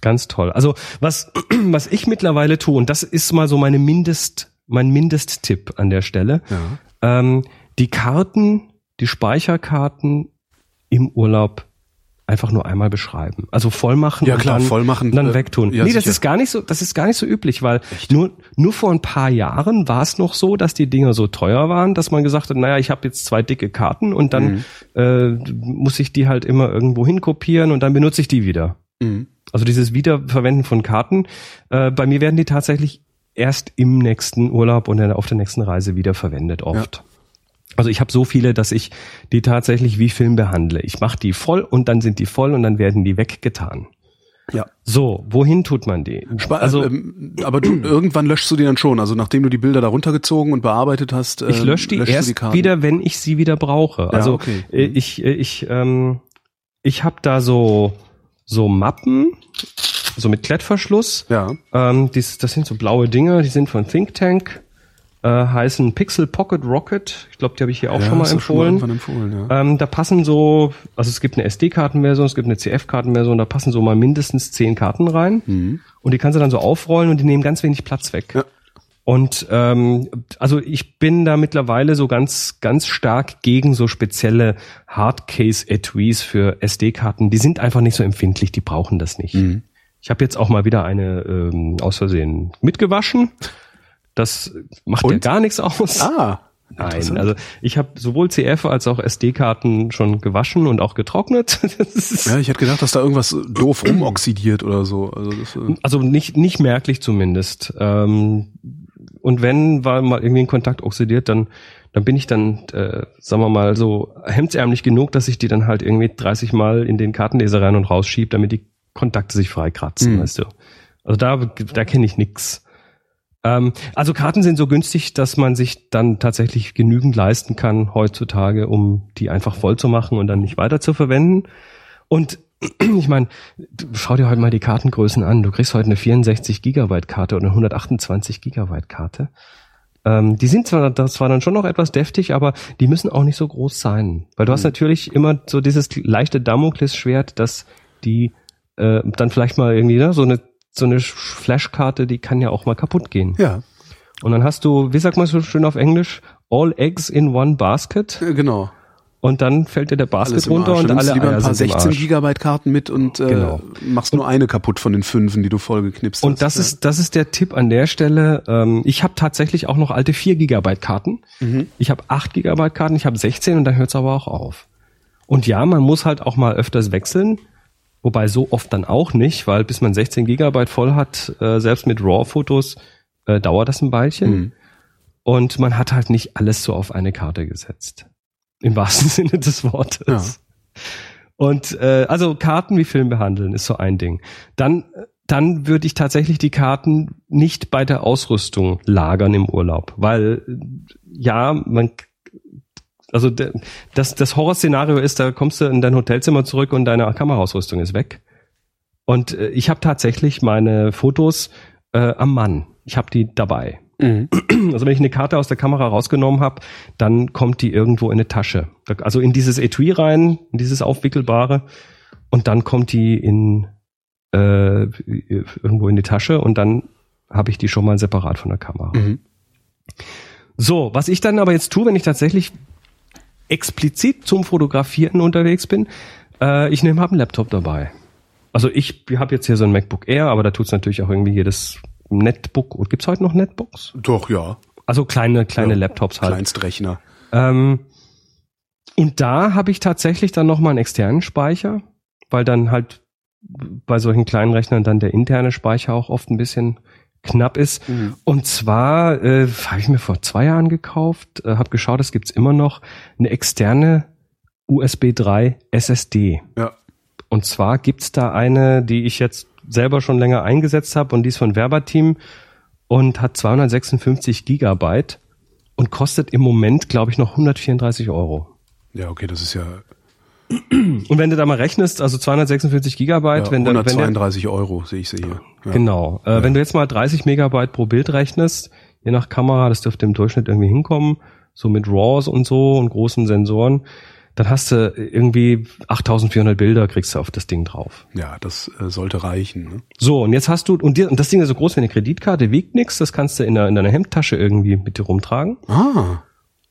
Speaker 3: Ganz toll. Also was, [CLEARS THROAT] was ich mittlerweile tue, und das ist mal so meine Mindest, mein Mindesttipp an der Stelle,
Speaker 2: Ja.
Speaker 3: ähm, die Karten, die Speicherkarten im Urlaub einfach nur einmal beschreiben. Also voll machen
Speaker 2: Ja,
Speaker 3: und
Speaker 2: klar,
Speaker 3: dann,
Speaker 2: voll machen,
Speaker 3: und dann
Speaker 2: äh,
Speaker 3: wegtun.
Speaker 2: ja,
Speaker 3: nee, das
Speaker 2: sicher.
Speaker 3: ist gar nicht so, das ist gar nicht so üblich, weil nur, nur vor ein paar Jahren war es noch so, dass die Dinger so teuer waren, dass man gesagt hat, naja, ich habe jetzt zwei dicke Karten und dann
Speaker 2: Mhm.
Speaker 3: äh, muss ich die halt immer irgendwo hinkopieren und dann benutze ich die wieder.
Speaker 2: Mhm.
Speaker 3: Also dieses Wiederverwenden von Karten. Äh, bei mir werden die tatsächlich erst im nächsten Urlaub und dann auf der nächsten Reise wieder verwendet oft. Also ich habe so viele, dass ich die tatsächlich wie Film behandle. Ich mache die voll und dann sind die voll und dann werden die weggetan.
Speaker 2: Ja.
Speaker 3: So, wohin tut man die?
Speaker 2: Spa
Speaker 3: also
Speaker 2: ähm, aber du, irgendwann löschst du die dann schon. Also nachdem du die Bilder da runtergezogen und bearbeitet hast,
Speaker 3: ich
Speaker 2: ähm,
Speaker 3: lösche die erst
Speaker 2: Karten.
Speaker 3: wieder, wenn ich sie wieder brauche. Also
Speaker 2: okay.
Speaker 3: äh, ich äh, ich ähm, ich habe da so so Mappen, so mit Klettverschluss.
Speaker 2: Ja.
Speaker 3: Ähm, dies, das sind so blaue Dinge, die sind von Think Tank, äh, heißen Pixel Pocket Rocket. Ich glaube, die habe ich hier auch
Speaker 2: ja,
Speaker 3: schon mal empfohlen.
Speaker 2: irgendwann empfohlen ja.
Speaker 3: ähm, da passen so, also es gibt eine SD-Kartenversion, es gibt eine CF-Kartenversion, da passen so mal mindestens zehn Karten rein. Und die kannst du dann so aufrollen und die nehmen ganz wenig Platz weg.
Speaker 2: Ja.
Speaker 3: Und ähm, also ich bin da mittlerweile so ganz ganz stark gegen so spezielle Hardcase-Etuis für SD-Karten. Die sind einfach nicht so empfindlich, die brauchen das nicht. Ich habe jetzt auch mal wieder eine ähm, aus Versehen mitgewaschen. Das macht ja
Speaker 2: Und?
Speaker 3: gar nichts aus.
Speaker 2: Ah.
Speaker 3: Nein, also ich habe sowohl CF als auch SD-Karten schon gewaschen und auch getrocknet. [LAUGHS]
Speaker 2: Ja, ich hätte gedacht, dass da irgendwas doof rumoxidiert oder so. Also das, äh,
Speaker 3: Also nicht, nicht merklich zumindest. Ähm, und wenn war mal irgendwie ein Kontakt oxidiert, dann, dann bin ich dann, äh, sagen wir mal, so hemdsärmlich genug, dass ich die dann halt irgendwie 30 Mal in den Kartenleser rein und rausschiebe, damit die Kontakte sich freikratzen,
Speaker 2: Mhm.
Speaker 3: weißt du. Also da, da kenne ich nix. Ähm, also Karten sind so günstig, dass man sich dann tatsächlich genügend leisten kann heutzutage, um die einfach voll zu machen und dann nicht weiter zu verwenden. Und [CLEARS THROAT] ich meine, schau dir heute mal die Kartengrößen an. Du kriegst heute eine 64 Gigabyte Karte oder eine 128 Gigabyte Karte. Ähm, die sind zwar, das zwar dann schon noch etwas deftig, aber die müssen auch nicht so groß sein. Weil du hast natürlich immer so dieses leichte Damoklesschwert, dass die äh, dann vielleicht mal irgendwie, ne, so eine so eine Flashkarte, die kann ja auch mal kaputt gehen.
Speaker 2: ja,
Speaker 3: Und dann hast du, wie sagt man so schön auf Englisch, all eggs in one basket
Speaker 2: äh, genau.
Speaker 3: und dann fällt dir der Basket runter und alle
Speaker 2: lieber
Speaker 3: Eier
Speaker 2: ein paar
Speaker 3: sind im
Speaker 2: 16
Speaker 3: Arsch.
Speaker 2: Gigabyte Karten mit und äh,
Speaker 3: Genau.
Speaker 2: machst nur eine kaputt von den fünfen, die du vollgeknipst
Speaker 3: Und
Speaker 2: hast.
Speaker 3: das
Speaker 2: ja.
Speaker 3: ist, das ist der Tipp an der Stelle. Ähm, ich habe tatsächlich auch noch alte 4 Gigabyte Karten.
Speaker 2: Mhm.
Speaker 3: Ich habe 8 Gigabyte Karten, ich habe 16 und dann hört es aber auch auf. Und ja, man muss halt auch mal öfters wechseln. Wobei so oft dann auch nicht, weil bis man 16 Gigabyte voll hat, äh, selbst mit RAW-Fotos, äh, dauert das ein Weilchen.
Speaker 2: Mhm.
Speaker 3: Und man hat halt nicht alles so auf eine Karte gesetzt. Im wahrsten [LAUGHS] Sinne des Wortes.
Speaker 2: Ja.
Speaker 3: Und äh, also Karten wie Film behandeln ist so ein Ding. Dann, dann würde ich tatsächlich die Karten nicht bei der Ausrüstung lagern im Urlaub, weil ja, man also das, das Horrorszenario ist, da kommst du in dein Hotelzimmer zurück und deine Kameraausrüstung ist weg. Und äh, ich habe tatsächlich meine Fotos äh, am Mann. Ich habe die dabei.
Speaker 2: Mhm. [CLEARS THROAT]
Speaker 3: Also wenn ich eine Karte aus der Kamera rausgenommen habe, dann kommt die irgendwo in eine Tasche. Also in dieses Etui rein, in dieses aufwickelbare, und dann kommt die in äh, irgendwo in die Tasche und dann habe ich die schon mal separat von der Kamera.
Speaker 2: Mhm.
Speaker 3: So, was ich dann aber jetzt tue, wenn ich tatsächlich explizit zum Fotografieren unterwegs bin, äh, ich nehme hab einen Laptop dabei. Also ich habe jetzt hier so ein MacBook Air, aber da tut's natürlich auch irgendwie jedes Netbook. Gibt's heute noch Netbooks?
Speaker 2: Doch, ja.
Speaker 3: Also kleine, kleine
Speaker 2: Ja,
Speaker 3: Laptops halt.
Speaker 2: Kleinstrechner.
Speaker 3: Ähm, und da habe ich tatsächlich dann nochmal einen externen Speicher, weil dann halt bei solchen kleinen Rechnern dann der interne Speicher auch oft ein bisschen knapp ist. Und zwar äh, habe ich mir vor zwei Jahren gekauft, äh, habe geschaut, es gibt's immer noch eine externe USB 3 SSD.
Speaker 2: Ja.
Speaker 3: Und zwar gibt's da eine, die ich jetzt selber schon länger eingesetzt habe und die ist von Verbateam und hat 256 Gigabyte und kostet im Moment, glaube ich, noch 134 Euro.
Speaker 2: Ja, okay, das ist ja,
Speaker 3: Und wenn du da mal rechnest, also 256 Gigabyte,
Speaker 2: ja
Speaker 3: wenn, dann, wenn der,
Speaker 2: 132 Euro, sehe ich sie hier. Ja.
Speaker 3: genau, äh, wenn du jetzt mal 30 Megabyte pro Bild rechnest, je nach Kamera, das dürfte im Durchschnitt irgendwie hinkommen, so mit RAWs und so und großen Sensoren, dann hast du irgendwie 8400 Bilder kriegst du auf das Ding drauf.
Speaker 2: Ja, das äh, sollte reichen. Ne?
Speaker 3: So, und jetzt hast du, und, dir, und das Ding ist so groß wie eine Kreditkarte, wiegt nix, das kannst du in, der, in deiner Hemdtasche irgendwie mit dir rumtragen.
Speaker 2: Ah,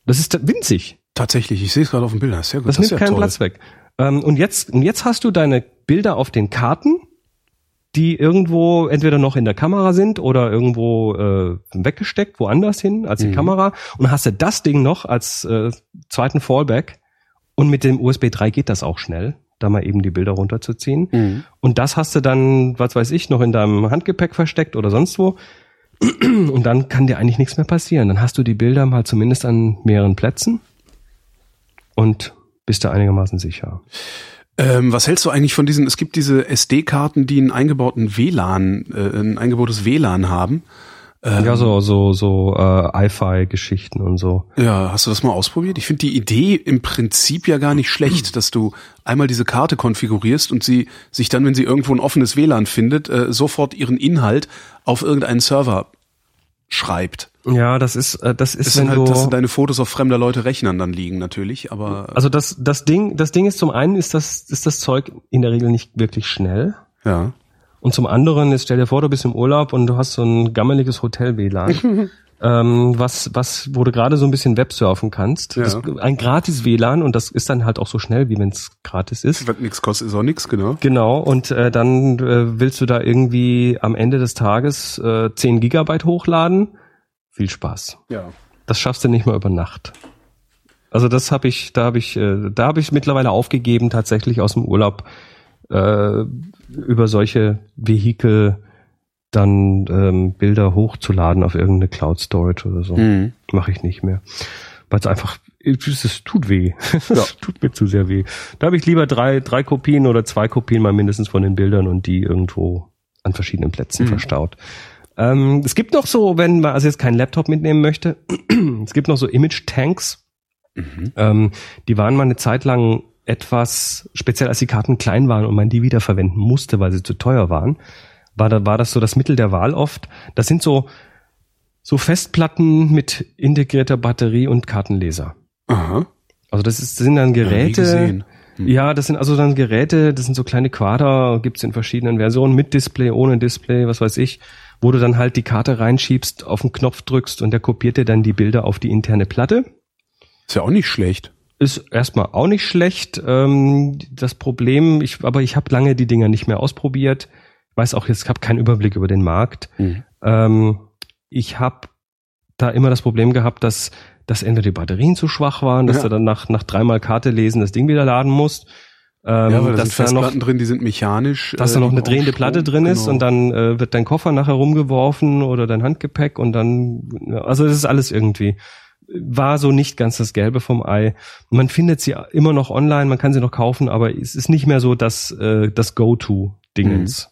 Speaker 3: Das ist winzig.
Speaker 2: Tatsächlich, ich sehe es gerade auf dem Bild. Sehr gut.
Speaker 3: Das,
Speaker 2: ist
Speaker 3: nimmt
Speaker 2: ja
Speaker 3: keinen
Speaker 2: toll.
Speaker 3: Platz weg. Ähm, und jetzt, und jetzt hast du deine Bilder auf den Karten, die irgendwo entweder noch in der Kamera sind oder irgendwo äh, weggesteckt, woanders hin als die Kamera. Und hast du das Ding noch als äh, zweiten Fallback. Und mit dem USB 3 geht das auch schnell, da mal eben die Bilder runterzuziehen.
Speaker 2: Mhm.
Speaker 3: Und das hast du dann, was weiß ich, noch in deinem Handgepäck versteckt oder sonst wo. Und dann kann dir eigentlich nichts mehr passieren. Dann hast du die Bilder mal zumindest an mehreren Plätzen und bist da einigermaßen sicher.
Speaker 2: Ähm, was hältst du eigentlich von diesen, es gibt diese SD-Karten, die einen eingebauten WLAN, äh, ein eingebautes WLAN haben. Ähm,
Speaker 3: ja, so, so, so äh, iFi-Geschichten und so.
Speaker 2: Ja, hast du das mal ausprobiert? Ich finde die Idee im Prinzip ja gar nicht schlecht, dass du einmal diese Karte konfigurierst und sie sich dann, wenn sie irgendwo ein offenes WLAN findet, äh, sofort ihren Inhalt auf irgendeinen Server schreibt.
Speaker 3: Ja, das ist, äh, das ist,
Speaker 2: Das
Speaker 3: wenn
Speaker 2: sind halt,
Speaker 3: du,
Speaker 2: dass deine Fotos auf fremder Leute Rechnern dann liegen natürlich, aber
Speaker 3: also das, das Ding, das Ding ist zum einen ist das, ist das Zeug in der Regel nicht wirklich schnell.
Speaker 2: ja.
Speaker 3: Und zum anderen ist, stell dir vor, du bist im Urlaub und du hast so ein gammeliges Hotel-WLAN. [LAUGHS] ähm, was, was, wo du gerade so ein bisschen Websurfen kannst.
Speaker 2: Ja.
Speaker 3: Das, ein gratis WLAN und das ist dann halt auch so schnell, wie wenn es gratis ist.
Speaker 2: Wenn nichts kostet, ist auch nichts, genau.
Speaker 3: Genau, und äh, dann äh, willst du da irgendwie am Ende des Tages äh, 10 Gigabyte hochladen. Viel Spaß.
Speaker 2: Ja.
Speaker 3: Das schaffst du nicht mal über Nacht. Also das habe ich, da habe ich, äh, da habe ich mittlerweile aufgegeben, tatsächlich aus dem Urlaub äh, über solche Vehikel dann ähm, Bilder hochzuladen auf irgendeine Cloud Storage oder so.
Speaker 2: Mhm.
Speaker 3: Mache ich nicht mehr. Weil es einfach, es tut weh. [LAUGHS] Es tut mir zu sehr weh. Da habe ich lieber drei, drei Kopien oder zwei Kopien mal mindestens von den Bildern und die irgendwo an verschiedenen Plätzen
Speaker 2: Mhm.
Speaker 3: verstaut. Ähm, es gibt noch so, wenn man also jetzt keinen Laptop mitnehmen möchte, [CLEARS THROAT] es gibt noch so Image-Tanks.
Speaker 2: Mhm.
Speaker 3: Ähm, die waren mal eine Zeit lang etwas, speziell als die Karten klein waren und man die wiederverwenden musste, weil sie zu teuer waren, war, da, war das so das Mittel der Wahl oft. Das sind so, so Festplatten mit integrierter Batterie und Kartenleser.
Speaker 2: Aha.
Speaker 3: Also das, ist, das sind dann
Speaker 2: Ja,
Speaker 3: Geräte.
Speaker 2: gesehen.
Speaker 3: Ja, das sind also dann Geräte, das sind so kleine Quader, gibt's in verschiedenen Versionen, mit Display, ohne Display, was weiß ich, wo du dann halt die Karte reinschiebst, auf den Knopf drückst und der kopiert dir dann die Bilder auf die interne Platte.
Speaker 2: Ist ja auch nicht schlecht.
Speaker 3: Ist erstmal auch nicht schlecht. Ähm, das Problem, ich, aber ich habe lange die Dinger nicht mehr ausprobiert. Ich weiß auch jetzt, ich habe keinen Überblick über den Markt.
Speaker 2: Mhm.
Speaker 3: Ähm, ich habe da immer das Problem gehabt, dass, dass entweder die Batterien zu schwach waren, dass
Speaker 2: Ja.
Speaker 3: du dann nach, nach dreimal Karte lesen das Ding wieder laden musst. Ähm,
Speaker 2: Ja, weil da
Speaker 3: dass
Speaker 2: sind
Speaker 3: da noch,
Speaker 2: drin, die sind mechanisch.
Speaker 3: dass
Speaker 2: äh,
Speaker 3: da noch
Speaker 2: die
Speaker 3: eine drehende
Speaker 2: Strom.
Speaker 3: Platte drin ist
Speaker 2: Genau.
Speaker 3: und dann äh, wird dein Koffer nachher rumgeworfen oder dein Handgepäck und dann, also das ist alles irgendwie war so nicht ganz das Gelbe vom Ei. Man findet sie immer noch online, man kann sie noch kaufen, aber es ist nicht mehr so das, äh, das Go-To-Dingens.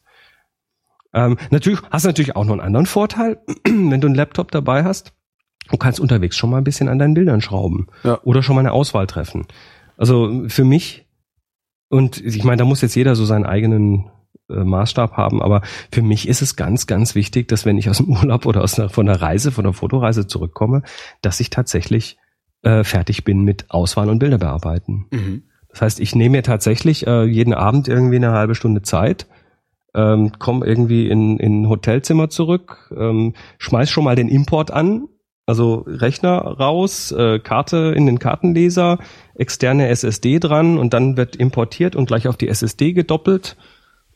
Speaker 3: Ähm, natürlich hast du natürlich auch noch einen anderen Vorteil, [CLEARS THROAT] wenn du einen Laptop dabei hast. Du kannst unterwegs schon mal ein bisschen an deinen Bildern schrauben
Speaker 2: Ja.
Speaker 3: oder schon mal eine Auswahl treffen. Also für mich und ich meine, da muss jetzt jeder so seinen eigenen äh, Maßstab haben, aber für mich ist es ganz, ganz wichtig, dass wenn ich aus dem [LAUGHS] Urlaub oder aus einer, von einer Reise, von einer Fotoreise zurückkomme, dass ich tatsächlich äh, fertig bin mit Auswahl und Bilder bearbeiten.
Speaker 2: Mhm.
Speaker 3: Das heißt, ich nehme mir tatsächlich äh, jeden Abend irgendwie eine halbe Stunde Zeit, ähm, komme irgendwie in, in Hotelzimmer zurück, ähm, schmeiß schon mal den Import an, also Rechner raus, äh, Karte in den Kartenleser, externe SSD dran und dann wird importiert und gleich auf die SSD gedoppelt.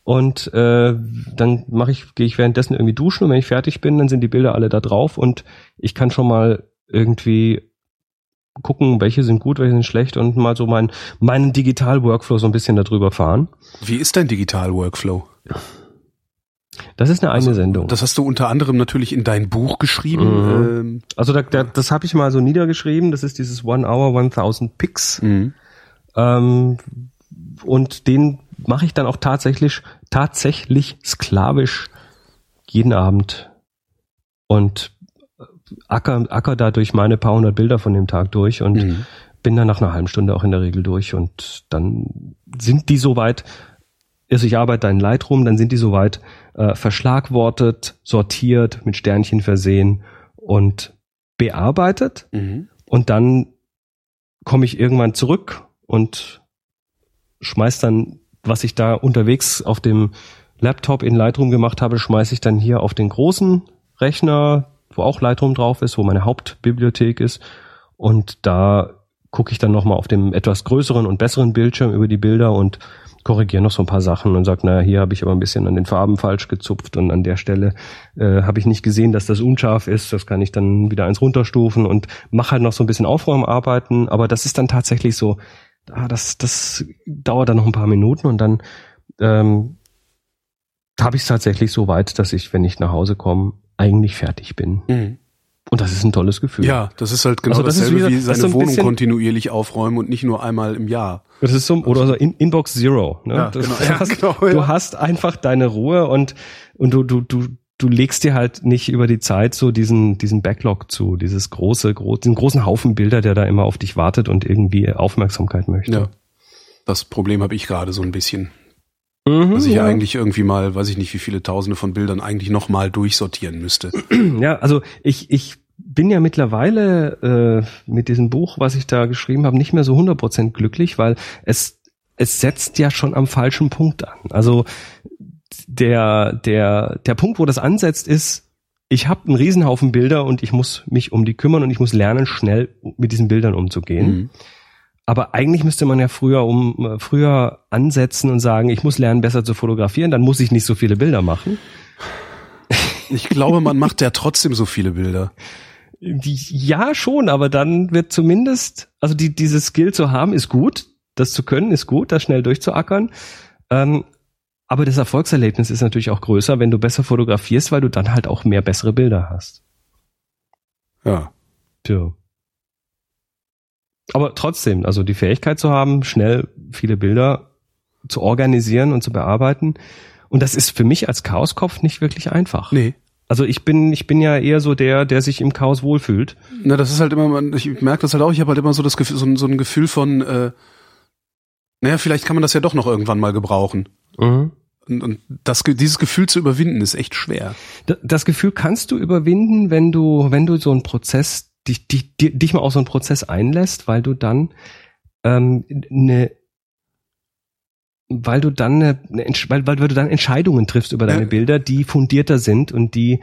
Speaker 3: Und äh, dann mache ich, gehe ich währenddessen irgendwie duschen und wenn ich fertig bin, dann sind die Bilder alle da drauf und ich kann schon mal irgendwie gucken, welche sind gut, welche sind schlecht und mal so mein, meinen Digital-Workflow so ein bisschen darüber fahren.
Speaker 2: Wie ist dein Digital-Workflow?
Speaker 3: Das ist eine eigene also, Sendung.
Speaker 2: Das hast du unter anderem natürlich in dein Buch geschrieben.
Speaker 3: Mhm. Ähm. Also da, da, das habe ich mal so niedergeschrieben. Das ist dieses One Hour 1000 Picks. Mhm. Ähm, und den mache ich dann auch tatsächlich tatsächlich sklavisch jeden Abend und acker, acker da durch meine paar hundert Bilder von dem Tag durch und mhm. bin dann nach einer halben Stunde auch in der Regel durch und dann sind die soweit, also ich arbeite da in Lightroom, dann sind die soweit äh, verschlagwortet, sortiert, mit Sternchen versehen und bearbeitet mhm. und dann komme ich irgendwann zurück und schmeiß dann, was ich da unterwegs auf dem Laptop in Lightroom gemacht habe, schmeiße ich dann hier auf den großen Rechner, wo auch Lightroom drauf ist, wo meine Hauptbibliothek ist. Und da gucke ich dann nochmal auf dem etwas größeren und besseren Bildschirm über die Bilder und korrigiere noch so ein paar Sachen und sage, naja, hier habe ich aber ein bisschen an den Farben falsch gezupft und an der Stelle äh, habe ich nicht gesehen, dass das unscharf ist. Das kann ich dann wieder eins runterstufen und mache halt noch so ein bisschen Aufräumarbeiten. Aber das ist dann tatsächlich so, ah, das, das dauert dann noch ein paar Minuten und dann ähm, habe ich es tatsächlich so weit, dass ich, wenn ich nach Hause komme, eigentlich fertig bin. Mhm. Und das ist ein tolles Gefühl.
Speaker 2: Ja, das ist halt genau also das dasselbe wie, wie seine so Wohnung bisschen, kontinuierlich aufräumen und nicht nur einmal im Jahr.
Speaker 3: Das ist so, oder so in, Inbox Zero. Ne? Ja, das, genau, [LAUGHS] ja, hast, genau, ja. Du hast einfach deine Ruhe und, und du, du, du, du legst dir halt nicht über die Zeit so diesen, diesen Backlog zu, dieses große, gro diesen großen Haufen Bilder, der da immer auf dich wartet und irgendwie Aufmerksamkeit möchte. Ja.
Speaker 2: Das Problem habe ich gerade so ein bisschen. Mhm, dass ich ja. eigentlich irgendwie mal, weiß ich nicht, wie viele Tausende von Bildern eigentlich nochmal durchsortieren müsste. [CLEARS THROAT]
Speaker 3: Ja, also ich, ich bin ja mittlerweile äh, mit diesem Buch, was ich da geschrieben habe, nicht mehr so 100% glücklich, weil es, es setzt ja schon am falschen Punkt an. Also der, der, der Punkt, wo das ansetzt, ist, ich habe einen Riesenhaufen Bilder und ich muss mich um die kümmern und ich muss lernen, schnell mit diesen Bildern umzugehen. Mhm. Aber eigentlich müsste man ja früher um äh, früher ansetzen und sagen, ich muss lernen, besser zu fotografieren, dann muss ich nicht so viele Bilder machen.
Speaker 2: Ich glaube, man macht ja trotzdem so viele Bilder.
Speaker 3: Ja, schon, aber dann wird zumindest, also die, dieses Skill zu haben, ist gut. Das zu können, ist gut, das schnell durchzuackern. Ähm, aber das Erfolgserlebnis ist natürlich auch größer, wenn du besser fotografierst, weil du dann halt auch mehr bessere Bilder hast.
Speaker 2: Ja.
Speaker 3: Tja. Aber trotzdem, also die Fähigkeit zu haben, schnell viele Bilder zu organisieren und zu bearbeiten. Und das ist für mich als Chaoskopf nicht wirklich einfach.
Speaker 2: Nee.
Speaker 3: Also ich bin, ich bin ja eher so der, der sich im Chaos wohlfühlt.
Speaker 2: Na, das ist halt immer, ich merke das halt auch, ich habe halt immer so das Gefühl, so, ein, so ein Gefühl von, äh, naja, vielleicht kann man das ja doch noch irgendwann mal gebrauchen. Mhm. Und, und das, dieses Gefühl zu überwinden, ist echt schwer.
Speaker 3: Das Gefühl kannst du überwinden, wenn du, wenn du so einen Prozess dich, dich, dich mal auf so einen Prozess einlässt, weil du dann ähm, eine weil du dann eine, eine weil, weil du dann Entscheidungen triffst über deine ja. Bilder, die fundierter sind und die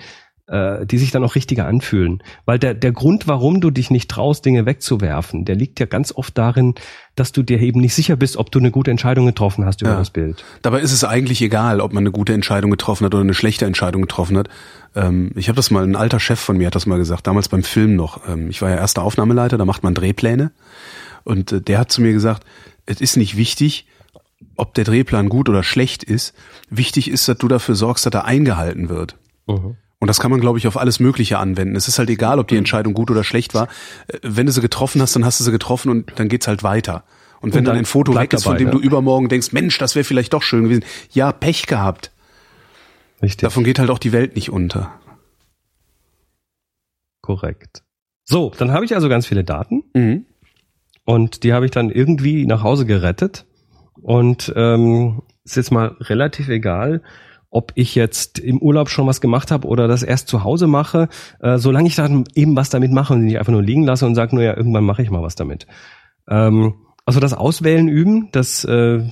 Speaker 3: äh, die sich dann auch richtiger anfühlen. Weil der, der Grund, warum du dich nicht traust, Dinge wegzuwerfen, der liegt ja ganz oft darin, dass du dir eben nicht sicher bist, ob du eine gute Entscheidung getroffen hast über ja. das Bild.
Speaker 2: Dabei ist es eigentlich egal, ob man eine gute Entscheidung getroffen hat oder eine schlechte Entscheidung getroffen hat. Ähm, ich habe das mal, ein alter Chef von mir hat das mal gesagt, damals beim Film noch. Ähm, ich war ja erster Aufnahmeleiter, da macht man Drehpläne. Und äh, der hat zu mir gesagt, es ist nicht wichtig, ob der Drehplan gut oder schlecht ist. Wichtig ist, dass du dafür sorgst, dass er eingehalten wird. Uh mhm. -huh. Und das kann man, glaube ich, auf alles Mögliche anwenden. Es ist halt egal, ob die Entscheidung gut oder schlecht war. Äh, wenn du sie getroffen hast, dann hast du sie getroffen und dann geht's halt weiter. Und wenn und dann, dann ein Foto weg ist, von dem ne? du übermorgen denkst, Mensch, das wäre vielleicht doch schön gewesen. Ja, Pech gehabt. Richtig. Davon geht halt auch die Welt nicht unter.
Speaker 3: Korrekt. So, dann habe ich also ganz viele Daten. Mhm. Und die habe ich dann irgendwie nach Hause gerettet. Und ähm, ist jetzt mal relativ egal, ob ich jetzt im Urlaub schon was gemacht habe oder das erst zu Hause mache, äh, solange ich dann eben was damit mache und nicht einfach nur liegen lasse und sage nur, ja, irgendwann mache ich mal was damit. Ähm, also das Auswählen üben, das, äh,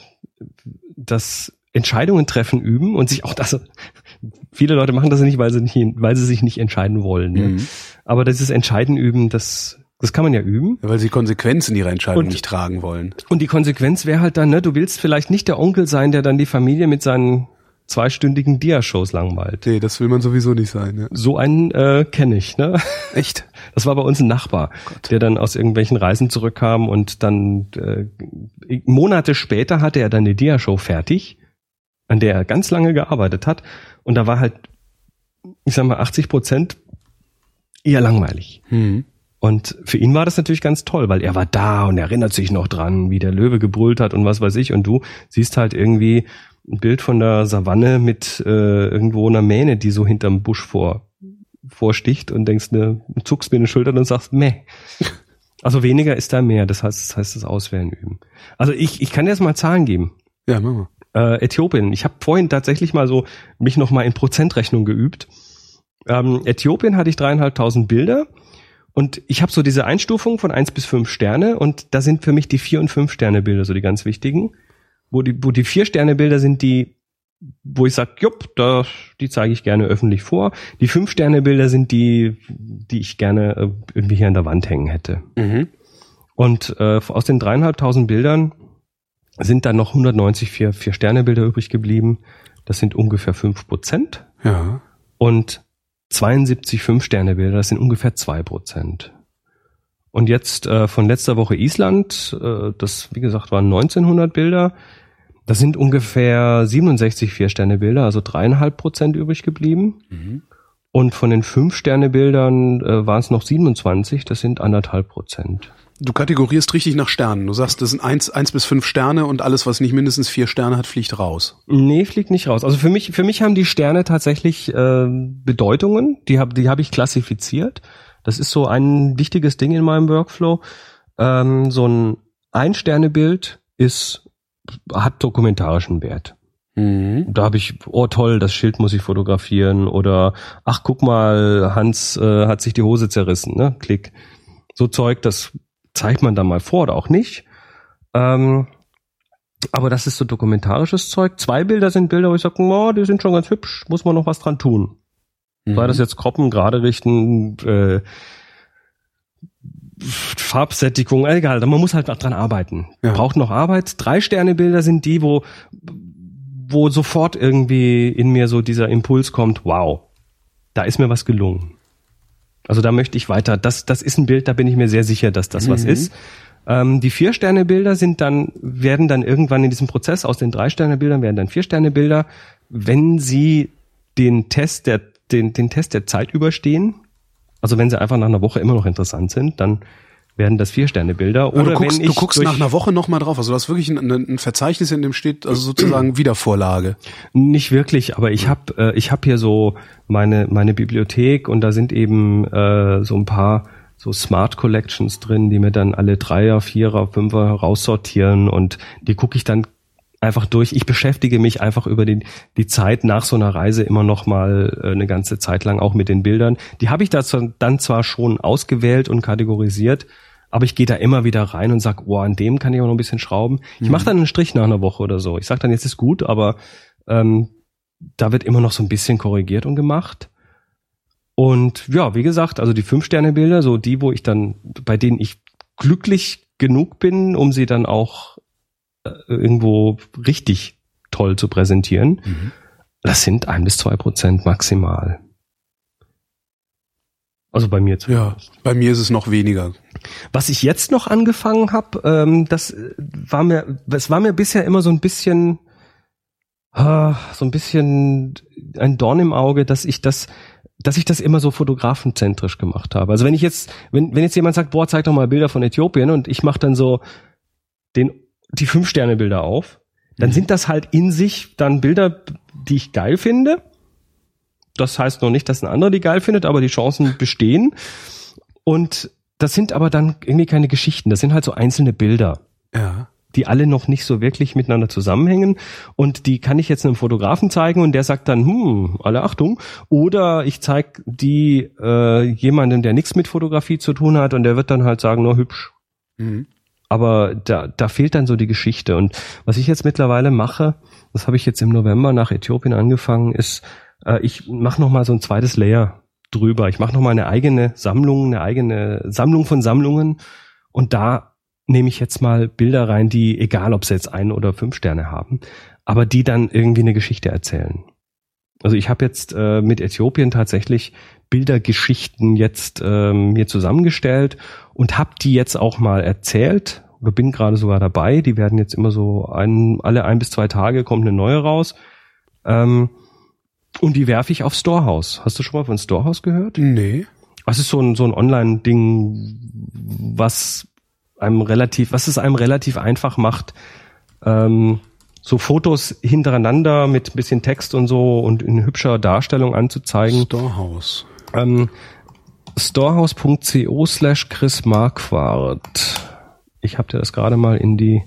Speaker 3: das Entscheidungen treffen üben und sich auch das, [LAUGHS] viele Leute machen das nicht, weil sie nicht, weil sie sich nicht entscheiden wollen. Ne? Mhm. Aber dieses Entscheiden üben, das, das kann man ja üben.
Speaker 2: Ja, weil sie Konsequenzen ihrer Entscheidung und, nicht tragen wollen.
Speaker 3: Und die Konsequenz wäre halt dann, ne, du willst vielleicht nicht der Onkel sein, der dann die Familie mit seinen zweistündigen Dia-Shows langweilt.
Speaker 2: Nee, das will man sowieso nicht sein. Ja.
Speaker 3: So einen äh, kenne ich, ne? [LAUGHS]
Speaker 2: Echt?
Speaker 3: Das war bei uns ein Nachbar, der dann aus irgendwelchen Reisen zurückkam und dann äh, Monate später hatte er dann eine Dia-Show fertig, an der er ganz lange gearbeitet hat. Und da war halt, ich sag mal, 80 Prozent eher langweilig.
Speaker 2: Mhm.
Speaker 3: Und für ihn war das natürlich ganz toll, weil er war da und erinnert sich noch dran, wie der Löwe gebrüllt hat und was weiß ich. Und du siehst halt irgendwie ein Bild von der Savanne mit äh, irgendwo einer Mähne, die so hinterm Busch vor, vorsticht und denkst, ne, zuckst mir eine Schulter und sagst, meh. [LAUGHS] Also weniger ist da mehr, das heißt, das heißt das Auswählen üben. Also ich, ich kann jetzt mal Zahlen geben.
Speaker 2: Ja, mach mal.
Speaker 3: Äh, Äthiopien. Ich habe vorhin tatsächlich mal so mich noch mal in Prozentrechnung geübt. Ähm, Äthiopien hatte ich dreieinhalbtausend Bilder und ich habe so diese Einstufung von eins bis fünf Sterne und da sind für mich die vier und fünf Sterne Bilder so die ganz wichtigen. Wo die, wo die vier Sterne Bilder sind die, wo ich sag, jupp, da, die zeige ich gerne öffentlich vor. Die fünf Sterne Bilder sind die, die ich gerne äh, irgendwie hier an der Wand hängen hätte.
Speaker 2: Mhm.
Speaker 3: Und äh, aus den dreieinhalbtausend Bildern sind dann noch 190 vier, vier Sterne Bilder übrig geblieben. Das sind ungefähr fünf Prozent.
Speaker 2: Ja.
Speaker 3: Und 72 Fünf-Sterne-Bilder, das sind ungefähr zwei Prozent. Und jetzt äh, von letzter Woche Island, äh, das wie gesagt waren 1900 Bilder, das sind ungefähr 67 Vier-Sterne-Bilder, also dreieinhalb Prozent übrig geblieben.
Speaker 2: Mhm.
Speaker 3: Und von den Fünf-Sterne-Bildern äh, waren es noch 27, das sind anderthalb Prozent.
Speaker 2: Du kategorierst richtig nach Sternen. Du sagst, das sind eins, eins bis fünf Sterne und alles, was nicht mindestens vier Sterne hat, fliegt raus.
Speaker 3: Nee, fliegt nicht raus. Also für mich, für mich haben die Sterne tatsächlich äh, Bedeutungen. Die habe die hab ich klassifiziert. Das ist so ein wichtiges Ding in meinem Workflow. Ähm, so ein Ein-Sterne-Bild ist, hat dokumentarischen Wert.
Speaker 2: Mhm.
Speaker 3: Da habe ich, oh toll, das Schild muss ich fotografieren oder ach guck mal, Hans äh, hat sich die Hose zerrissen, ne? Klick. So Zeug, das zeigt man dann mal vor oder auch nicht. Ähm, aber das ist so dokumentarisches Zeug. Zwei Bilder sind Bilder, wo ich sage, oh, die sind schon ganz hübsch, muss man noch was dran tun.
Speaker 2: Mhm.
Speaker 3: Sei das jetzt Kroppen, gerade richten, äh, Farbsättigung, egal, man muss halt dran arbeiten.
Speaker 2: Ja.
Speaker 3: Braucht noch Arbeit. Drei Sterne Bilder sind die, wo, wo sofort irgendwie in mir so dieser Impuls kommt, wow, da ist mir was gelungen. Also da möchte ich weiter. Das, das ist ein Bild, da bin ich mir sehr sicher, dass das was
Speaker 2: Mhm.
Speaker 3: ist. Ähm, die Vier-Sterne-Bilder sind dann, werden dann irgendwann in diesem Prozess aus den Drei-Sterne-Bildern werden dann Vier-Sterne-Bilder, wenn sie den Test der, den, den Test der Zeit überstehen. Also wenn sie einfach nach einer Woche immer noch interessant sind, dann werden das Vier-Sterne-Bilder. Oder
Speaker 2: du guckst,
Speaker 3: wenn ich
Speaker 2: du guckst nach einer Woche nochmal drauf. Also du hast wirklich ein, ein Verzeichnis, in dem steht also sozusagen [CLEARS THROAT] Wiedervorlage.
Speaker 3: Nicht wirklich, aber ich habe äh, ich hab hier so meine meine Bibliothek und da sind eben äh, so ein paar so Smart Collections drin, die mir dann alle Dreier, Vierer, Fünfer raussortieren und die gucke ich dann einfach durch. Ich beschäftige mich einfach über die, die Zeit nach so einer Reise immer noch mal äh, eine ganze Zeit lang auch mit den Bildern. Die habe ich dazu dann zwar schon ausgewählt und kategorisiert, aber ich gehe da immer wieder rein und sag, oh, an dem kann ich auch noch ein bisschen schrauben. Ich mache dann einen Strich nach einer Woche oder so. Ich sag dann, jetzt ist gut, aber ähm, da wird immer noch so ein bisschen korrigiert und gemacht. Und ja, wie gesagt, also die Fünf-Sterne-Bilder, so die, wo ich dann, bei denen ich glücklich genug bin, um sie dann auch irgendwo richtig toll zu präsentieren, das sind ein bis zwei Prozent maximal. Also bei mir
Speaker 2: Ja, bei mir ist es noch weniger.
Speaker 3: Was ich jetzt noch angefangen habe, ähm, das äh, war mir, es war mir bisher immer so ein bisschen, ah, so ein bisschen ein Dorn im Auge, dass ich das, dass ich das immer so fotografenzentrisch gemacht habe. Also wenn ich jetzt, wenn, wenn jetzt jemand sagt, boah, zeig doch mal Bilder von Äthiopien und ich mache dann so den, die Fünf-Sterne-Bilder auf, dann sind das halt in sich dann Bilder, die ich geil finde. Das heißt noch nicht, dass ein anderer die geil findet, aber die Chancen bestehen. Und das sind aber dann irgendwie keine Geschichten, das sind halt so einzelne Bilder,
Speaker 2: Ja.
Speaker 3: die alle noch nicht so wirklich miteinander zusammenhängen. Und die kann ich jetzt einem Fotografen zeigen und der sagt dann, hm, alle Achtung. Oder ich zeig die äh, jemandem, der nichts mit Fotografie zu tun hat und der wird dann halt sagen, nur hübsch.
Speaker 2: Mhm.
Speaker 3: Aber da, da fehlt dann so die Geschichte. Und was ich jetzt mittlerweile mache, das habe ich jetzt im November nach Äthiopien angefangen, ist, äh, ich mache noch mal so ein zweites Layer drüber. Ich mache noch mal eine eigene Sammlung, eine eigene Sammlung von Sammlungen. Und da nehme ich jetzt mal Bilder rein, die, egal ob sie jetzt ein oder fünf Sterne haben, aber die dann irgendwie eine Geschichte erzählen. Also ich habe jetzt äh, mit Äthiopien tatsächlich Bildergeschichten jetzt ähm, mir zusammengestellt und habe die jetzt auch mal erzählt oder bin gerade sogar dabei. Die werden jetzt immer so ein, alle ein bis zwei Tage kommt eine neue raus. Ähm, und die werfe ich auf Storehouse. Hast du schon mal von Storehouse gehört?
Speaker 2: Nee.
Speaker 3: Was ist so ein, so ein Online-Ding, was einem relativ, was es einem relativ einfach macht, ähm, so Fotos hintereinander mit ein bisschen Text und so und in hübscher Darstellung anzuzeigen.
Speaker 2: Storehouse.
Speaker 3: Ähm, storehouse.co slash Chris Marquardt. Ich habe dir das gerade mal in die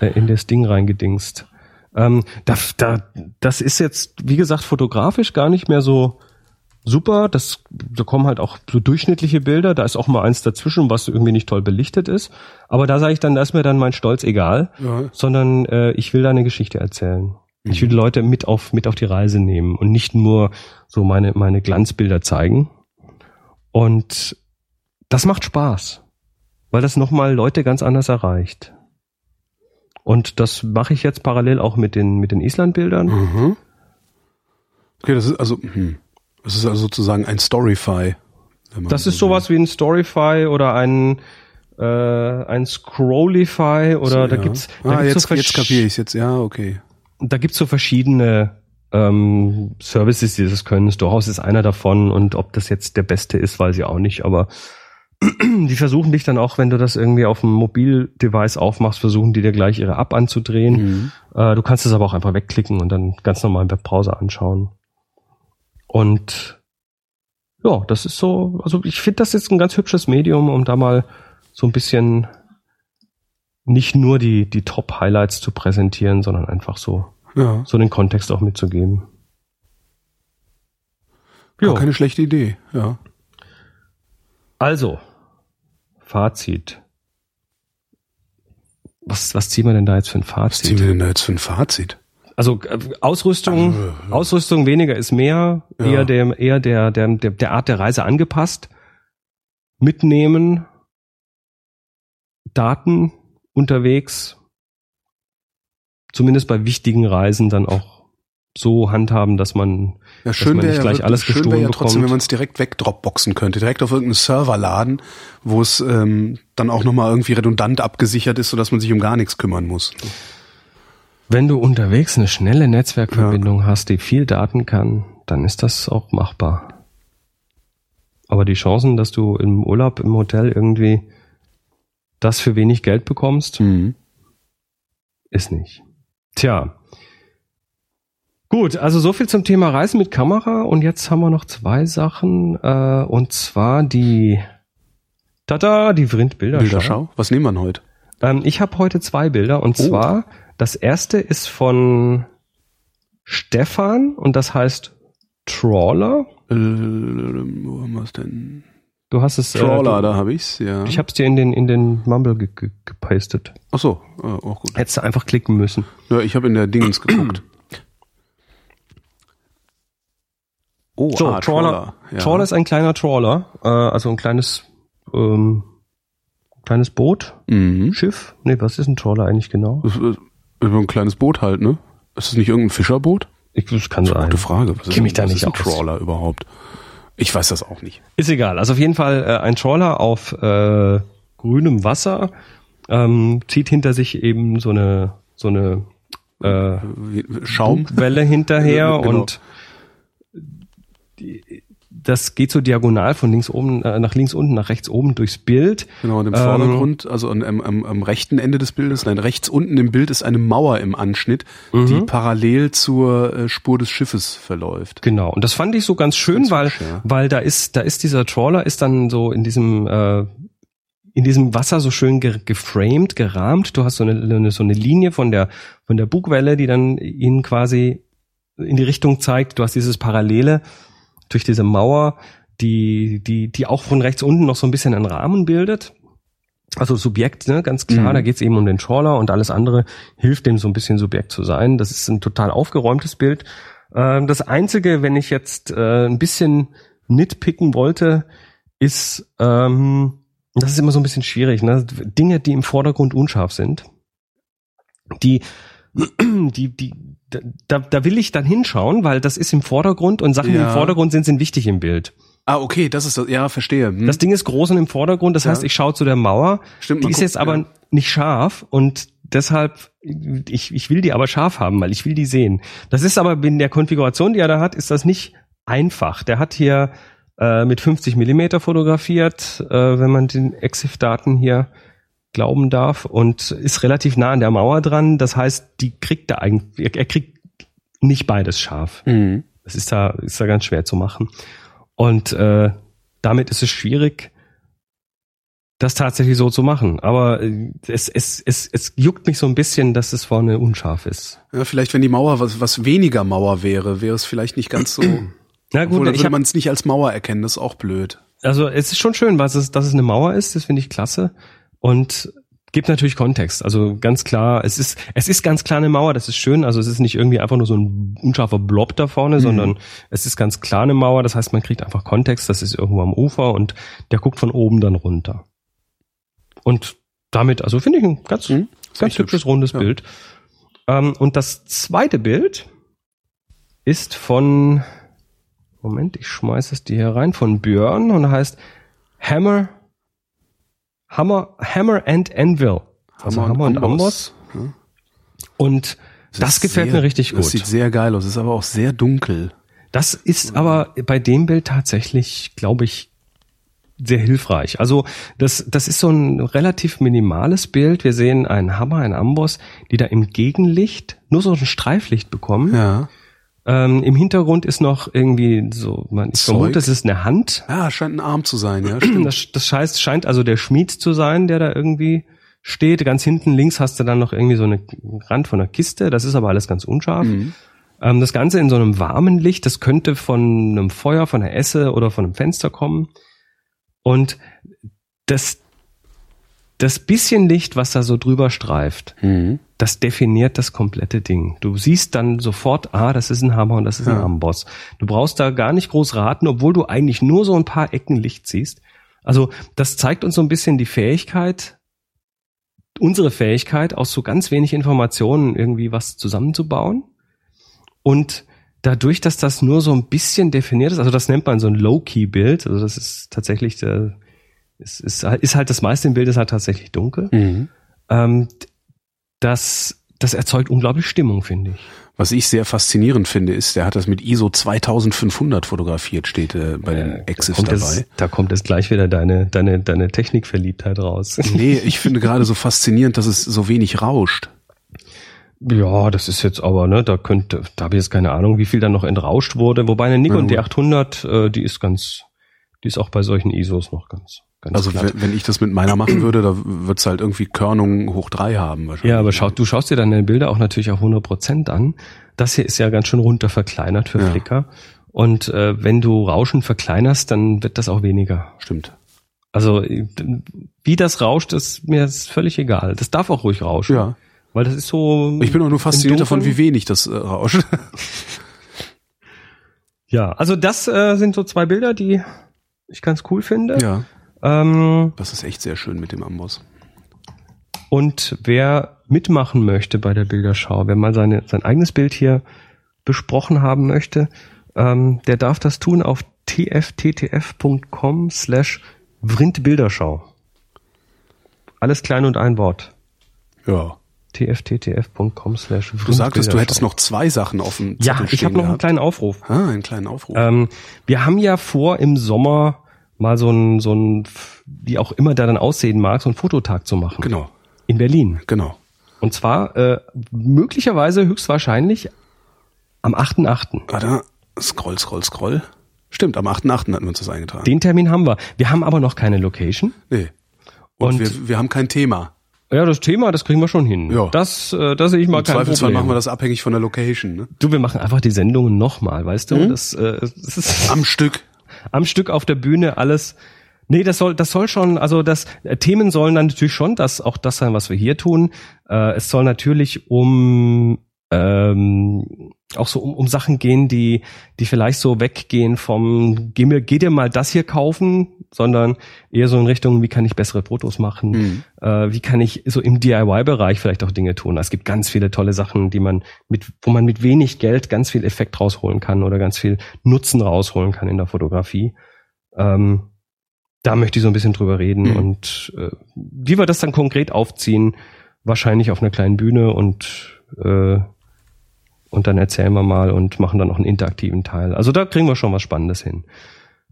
Speaker 3: äh, in das Ding reingedingst. Ähm, da, da, das ist jetzt, wie gesagt, fotografisch gar nicht mehr so super. Das, da kommen halt auch so durchschnittliche Bilder. Da ist auch mal eins dazwischen, was irgendwie nicht toll belichtet ist. Aber da sage ich dann, da ist mir dann mein Stolz egal,
Speaker 2: Ja.
Speaker 3: sondern äh, ich will da eine Geschichte erzählen. Ich will die Leute mit auf, mit auf die Reise nehmen und nicht nur so meine, meine Glanzbilder zeigen. Und das macht Spaß, weil das nochmal Leute ganz anders erreicht. Und das mache ich jetzt parallel auch mit den, mit den Island-Bildern.
Speaker 2: Mhm. Okay, das ist also, hm. das ist also sozusagen ein Storyfy.
Speaker 3: Das
Speaker 2: so
Speaker 3: ist sowas wie ein Storyfy oder ein, äh, ein Scrollify oder
Speaker 2: will.
Speaker 3: da
Speaker 2: ja.
Speaker 3: gibt's, da
Speaker 2: ah,
Speaker 3: gibt's
Speaker 2: jetzt,
Speaker 3: so
Speaker 2: jetzt kapiere ich jetzt. Ja, okay.
Speaker 3: da gibt's so verschiedene ähm, Services, die das können. Storehouse ist einer davon und ob das jetzt der beste ist, weiß ich auch nicht, aber die versuchen dich dann auch, wenn du das irgendwie auf dem Mobildevice aufmachst, versuchen die dir gleich ihre App anzudrehen.
Speaker 2: Mhm.
Speaker 3: Äh, du kannst es aber auch einfach wegklicken und dann ganz normal im Webbrowser anschauen. Und ja, das ist so, also ich finde das jetzt ein ganz hübsches Medium, um da mal so ein bisschen nicht nur die, die Top-Highlights zu präsentieren, sondern einfach so,
Speaker 2: Ja,
Speaker 3: so den Kontext auch mitzugeben. Jo.
Speaker 2: keine schlechte Idee. Ja.
Speaker 3: Also, Fazit. Was, was ziehen wir denn da jetzt für ein
Speaker 2: Was ziehen wir
Speaker 3: Fazit?
Speaker 2: denn da jetzt für ein Fazit?
Speaker 3: Also äh, Ausrüstung,
Speaker 2: Also, ja.
Speaker 3: Ausrüstung weniger ist mehr,
Speaker 2: Ja.
Speaker 3: eher dem, eher der, der, der, der Art der Reise angepasst. Mitnehmen, Daten unterwegs, zumindest bei wichtigen Reisen dann auch so handhaben, dass man
Speaker 2: Ja, schön
Speaker 3: man
Speaker 2: wäre
Speaker 3: nicht
Speaker 2: ja,
Speaker 3: gleich
Speaker 2: wirklich-
Speaker 3: alles
Speaker 2: schön
Speaker 3: gestohlen
Speaker 2: ja trotzdem,
Speaker 3: bekommt.
Speaker 2: wenn man es direkt wegdropboxen könnte, direkt auf irgendeinen Server laden, wo es ähm, dann auch nochmal irgendwie redundant abgesichert ist, sodass man sich um gar nichts kümmern muss.
Speaker 3: Wenn du unterwegs eine schnelle Netzwerkverbindung hast, die viel Daten kann, dann ist das auch machbar. Aber die Chancen, dass du im Urlaub im Hotel irgendwie das für wenig Geld bekommst,
Speaker 2: Mhm.
Speaker 3: ist nicht. Tja. Gut, also so viel zum Thema Reisen mit Kamera und jetzt haben wir noch zwei Sachen äh, und zwar die Tada, die Vrind Bilderschau.
Speaker 2: Bilderschau. Was nehmen wir heute?
Speaker 3: Ähm, ich habe heute zwei Bilder und
Speaker 2: Oh.
Speaker 3: zwar das erste ist von Stefan und das heißt Trawler.
Speaker 2: Äh, wo haben wir es denn?
Speaker 3: Du hast es.
Speaker 2: Trawler,
Speaker 3: äh,
Speaker 2: da habe ich's, ja.
Speaker 3: du, ich habe es dir in den in den Mumble ge ge gepastet.
Speaker 2: Ach so, äh, auch gut.
Speaker 3: Hättest du einfach klicken müssen.
Speaker 2: Ja, ich habe in der Dingens geguckt. Oh,
Speaker 3: So,
Speaker 2: ah,
Speaker 3: Trawler.
Speaker 2: Ja.
Speaker 3: Trawler ist ein kleiner Trawler, äh, also ein kleines ähm, kleines Boot,
Speaker 2: Mhm.
Speaker 3: Schiff. Nee, was ist ein Trawler eigentlich genau?
Speaker 2: Das ist ein kleines Boot halt, ne? Ist das nicht irgendein Fischerboot?
Speaker 3: Ich, das kann
Speaker 2: Das ist eine
Speaker 3: sein.
Speaker 2: gute Frage. Was ist,
Speaker 3: mich da
Speaker 2: was
Speaker 3: nicht
Speaker 2: ist ein
Speaker 3: aus.
Speaker 2: Trawler überhaupt? Ich weiß das auch nicht.
Speaker 3: Ist egal. Also auf jeden Fall äh, ein Trawler auf äh, grünem Wasser ähm, zieht hinter sich eben so eine so eine äh,
Speaker 2: Wie- Schaum?
Speaker 3: Welle hinterher [LAUGHS]
Speaker 2: Genau.
Speaker 3: und die, das geht so diagonal von links oben äh, nach links unten nach rechts oben durchs Bild.
Speaker 2: Genau, und im
Speaker 3: Ähm,
Speaker 2: Vordergrund, also an, am, am, am rechten Ende des Bildes, nein, rechts unten im Bild ist eine Mauer im Anschnitt, die
Speaker 3: Mhm.
Speaker 2: parallel zur äh, Spur des Schiffes verläuft.
Speaker 3: Genau. Und das fand ich so ganz schön,
Speaker 2: Ganz
Speaker 3: weil
Speaker 2: hübsch, ja.
Speaker 3: weil da ist da ist dieser Trawler ist dann so in diesem äh, in diesem Wasser so schön ge geframed, gerahmt. Du hast so eine, eine so eine Linie von der von der Bugwelle, die dann ihn quasi in die Richtung zeigt. Du hast dieses Parallele durch diese Mauer, die die die auch von rechts unten noch so ein bisschen einen Rahmen bildet. Also Subjekt, ne, ganz klar,
Speaker 2: Mhm.
Speaker 3: da geht es eben um den Trawler und alles andere hilft dem so ein bisschen Subjekt zu sein. Das ist ein total aufgeräumtes Bild. Ähm, das Einzige, wenn ich jetzt äh, ein bisschen nitpicken wollte, ist, ähm, das ist immer so ein bisschen schwierig, ne? Dinge, die im Vordergrund unscharf sind, die, [CLEARS THROAT] die, die, da, da will ich dann hinschauen, weil das ist im Vordergrund und Sachen, die
Speaker 2: Ja.
Speaker 3: im Vordergrund sind, sind wichtig im Bild.
Speaker 2: Ah, okay, das ist das. Ja, verstehe. Hm.
Speaker 3: Das Ding ist groß und im Vordergrund, das
Speaker 2: Ja.
Speaker 3: heißt, ich schaue zu der Mauer.
Speaker 2: Stimmt,
Speaker 3: die ist
Speaker 2: guckt,
Speaker 3: jetzt aber
Speaker 2: ja.
Speaker 3: nicht scharf und deshalb, ich, ich will die aber scharf haben, weil ich will die sehen. Das ist aber in der Konfiguration, die er da hat, ist das nicht einfach. Der hat hier äh, mit 50 Millimeter fotografiert, äh, wenn man den EXIF-Daten hier glauben darf und ist relativ nah an der Mauer dran. Das heißt, die kriegt er eigentlich, er kriegt nicht beides scharf.
Speaker 2: Mhm.
Speaker 3: Das ist da, ist da ganz schwer zu machen. Und äh, damit ist es schwierig, das tatsächlich so zu machen. Aber äh, es, es, es, es juckt mich so ein bisschen, dass es vorne unscharf ist.
Speaker 2: Ja, vielleicht, wenn die Mauer was, was weniger Mauer wäre, wäre es vielleicht nicht ganz so. [CLEARS THROAT]
Speaker 3: Na
Speaker 2: Obwohl,
Speaker 3: gut,
Speaker 2: dann
Speaker 3: ich
Speaker 2: würde man es nicht als Mauer erkennen, das ist auch blöd.
Speaker 3: also es ist schon schön, was es, dass es eine Mauer ist, das finde ich klasse. Und gibt natürlich Kontext. Also ganz klar, es ist, es ist ganz klar eine Mauer, das ist schön. Also es ist nicht irgendwie einfach nur so ein unscharfer Blob da vorne, sondern es ist ganz klar eine Mauer. Das heißt, man kriegt einfach Kontext, das ist irgendwo am Ufer und der guckt von oben dann runter. Und damit, also finde ich ein ganz,
Speaker 2: Mhm.
Speaker 3: Ganz hübsches,
Speaker 2: hübsch.
Speaker 3: rundes
Speaker 2: Ja.
Speaker 3: Bild. Ähm, und das zweite Bild ist von, Moment, ich schmeiße es dir hier rein, von Björn und heißt Hammer, Hammer, Hammer and Anvil. Also Hammer, und Amboss.
Speaker 2: Ja.
Speaker 3: Und das,
Speaker 2: ist
Speaker 3: gefällt
Speaker 2: sehr-
Speaker 3: mir richtig gut.
Speaker 2: Das sieht sehr geil aus, ist aber auch sehr dunkel.
Speaker 3: Das ist aber bei dem Bild tatsächlich, glaube ich, sehr hilfreich. Also das, das ist so ein relativ minimales Bild. Wir sehen einen Hammer, einen Amboss, die da im Gegenlicht nur so ein Streiflicht bekommen.
Speaker 2: Ja.
Speaker 3: Ähm, Im Hintergrund ist noch irgendwie so, man, ich
Speaker 2: Zeug.
Speaker 3: vermute, das ist eine Hand.
Speaker 2: Ja, scheint ein Arm zu sein, ja, [CLEARS THROAT] stimmt.
Speaker 3: Das, das heißt, scheint also der Schmied zu sein, der da irgendwie steht. Ganz hinten links hast du dann noch irgendwie so eine Rand von einer Kiste. Das ist aber alles ganz unscharf.
Speaker 2: Mhm.
Speaker 3: Ähm, das Ganze in so einem warmen Licht. Das könnte von einem Feuer, von einer Esse oder von einem Fenster kommen. Und das, das bisschen Licht, was da so drüber streift,
Speaker 2: Mhm.
Speaker 3: das definiert das komplette Ding. Du siehst dann sofort, ah, das ist ein Hammer und das ist ein
Speaker 2: Ja.
Speaker 3: Amboss. Du brauchst da gar nicht groß raten, obwohl du eigentlich nur so ein paar Ecken Licht siehst. Also das zeigt uns so ein bisschen die Fähigkeit, unsere Fähigkeit, aus so ganz wenig Informationen irgendwie was zusammenzubauen. Und dadurch, dass das nur so ein bisschen definiert ist, also das nennt man so ein Low-Key-Bild, also das ist tatsächlich, der, ist, ist, ist halt das meiste im Bild ist halt tatsächlich dunkel.
Speaker 2: Mhm.
Speaker 3: Ähm, das, das erzeugt unglaublich Stimmung, finde ich.
Speaker 2: Was ich sehr faszinierend finde, ist, der hat das mit ISO 2500 fotografiert, steht äh, bei den Exif
Speaker 3: kommt
Speaker 2: dabei.
Speaker 3: es, da kommt jetzt gleich wieder deine, deine, deine Technikverliebtheit raus. [LAUGHS]
Speaker 2: Nee, ich finde gerade so faszinierend, dass es so wenig rauscht.
Speaker 3: Ja, das ist jetzt aber, ne, da könnte, da habe ich jetzt keine Ahnung, wie viel da noch entrauscht wurde. Wobei eine Nikon
Speaker 2: Ja,
Speaker 3: D800, äh, die ist ganz, die ist auch bei solchen ISOs noch ganz, ganz
Speaker 2: Also
Speaker 3: glatt.
Speaker 2: wenn, wenn ich das mit meiner machen würde, da wird's halt irgendwie Körnung hoch drei haben wahrscheinlich.
Speaker 3: Ja, aber schau, du schaust dir deine Bilder auch natürlich auf 100 Prozent an. Das hier ist ja ganz schön runter verkleinert für
Speaker 2: Ja.
Speaker 3: Flickr. Und äh, wenn du Rauschen verkleinerst, dann wird das auch weniger.
Speaker 2: Stimmt.
Speaker 3: Also wie das rauscht, ist mir ist völlig egal. Das darf auch ruhig rauschen.
Speaker 2: Ja.
Speaker 3: Weil das ist so.
Speaker 2: Ich bin auch nur fasziniert davon, wie wenig das äh, rauscht. [LAUGHS]
Speaker 3: Ja, also das äh, sind so zwei Bilder, die ich ganz cool finde.
Speaker 2: ja,
Speaker 3: Ähm,
Speaker 2: das ist echt sehr schön mit dem Amboss.
Speaker 3: und wer mitmachen möchte bei der Bilderschau, wer mal seine, sein eigenes Bild hier besprochen haben möchte, ähm, der darf das tun auf tfttf.com slash vrindbilderschau. Alles klein und ein Wort.
Speaker 2: Ja.
Speaker 3: tfttf.com slash
Speaker 2: Du sagtest, du hättest noch zwei Sachen auf dem
Speaker 3: Ja, ich habe noch einen kleinen Aufruf.
Speaker 2: Ah, einen kleinen Aufruf.
Speaker 3: Ähm, wir haben ja vor, im Sommer mal so ein, so ein, wie auch immer der dann aussehen mag, so einen Fototag zu machen.
Speaker 2: Genau,
Speaker 3: In Berlin.
Speaker 2: genau.
Speaker 3: Und zwar äh, möglicherweise höchstwahrscheinlich am 8.8.
Speaker 2: Ah, da, scroll, scroll, scroll. Stimmt, am 8.8. hatten wir uns das eingetragen.
Speaker 3: Den Termin haben wir. Wir haben aber noch keine Location.
Speaker 2: nee. Und,
Speaker 3: Und-
Speaker 2: wir, wir haben kein Thema.
Speaker 3: Ja, das Thema, das kriegen wir schon hin.
Speaker 2: Ja.
Speaker 3: Das, äh, das sehe ich mal
Speaker 2: Im
Speaker 3: kein
Speaker 2: Zweifelsfall
Speaker 3: Problem.
Speaker 2: machen wir das abhängig von der Location. Ne?
Speaker 3: Du, wir machen einfach die Sendungen nochmal, weißt du?
Speaker 2: Mhm.
Speaker 3: Das, äh, das ist
Speaker 2: Am Stück.
Speaker 3: Am Stück auf der Bühne alles. Nee, das soll, das soll schon, also das äh, Themen sollen dann natürlich schon das auch das sein, was wir hier tun. Äh, es soll natürlich um ähm, auch so um, um Sachen gehen, die die vielleicht so weggehen vom geh, mir, geh dir mal das hier kaufen sondern eher so in Richtung, wie kann ich bessere Fotos machen,
Speaker 2: Mhm.
Speaker 3: äh, wie kann ich so im DIY-Bereich vielleicht auch Dinge tun. Es gibt ganz viele tolle Sachen, die man mit, wo man mit wenig Geld ganz viel Effekt rausholen kann oder ganz viel Nutzen rausholen kann in der Fotografie. Ähm, da möchte ich so ein bisschen drüber reden
Speaker 2: Mhm.
Speaker 3: und äh, wie wir das dann konkret aufziehen, wahrscheinlich auf einer kleinen Bühne und äh, und dann erzählen wir mal und machen dann noch einen interaktiven Teil. Also da kriegen wir schon was Spannendes hin.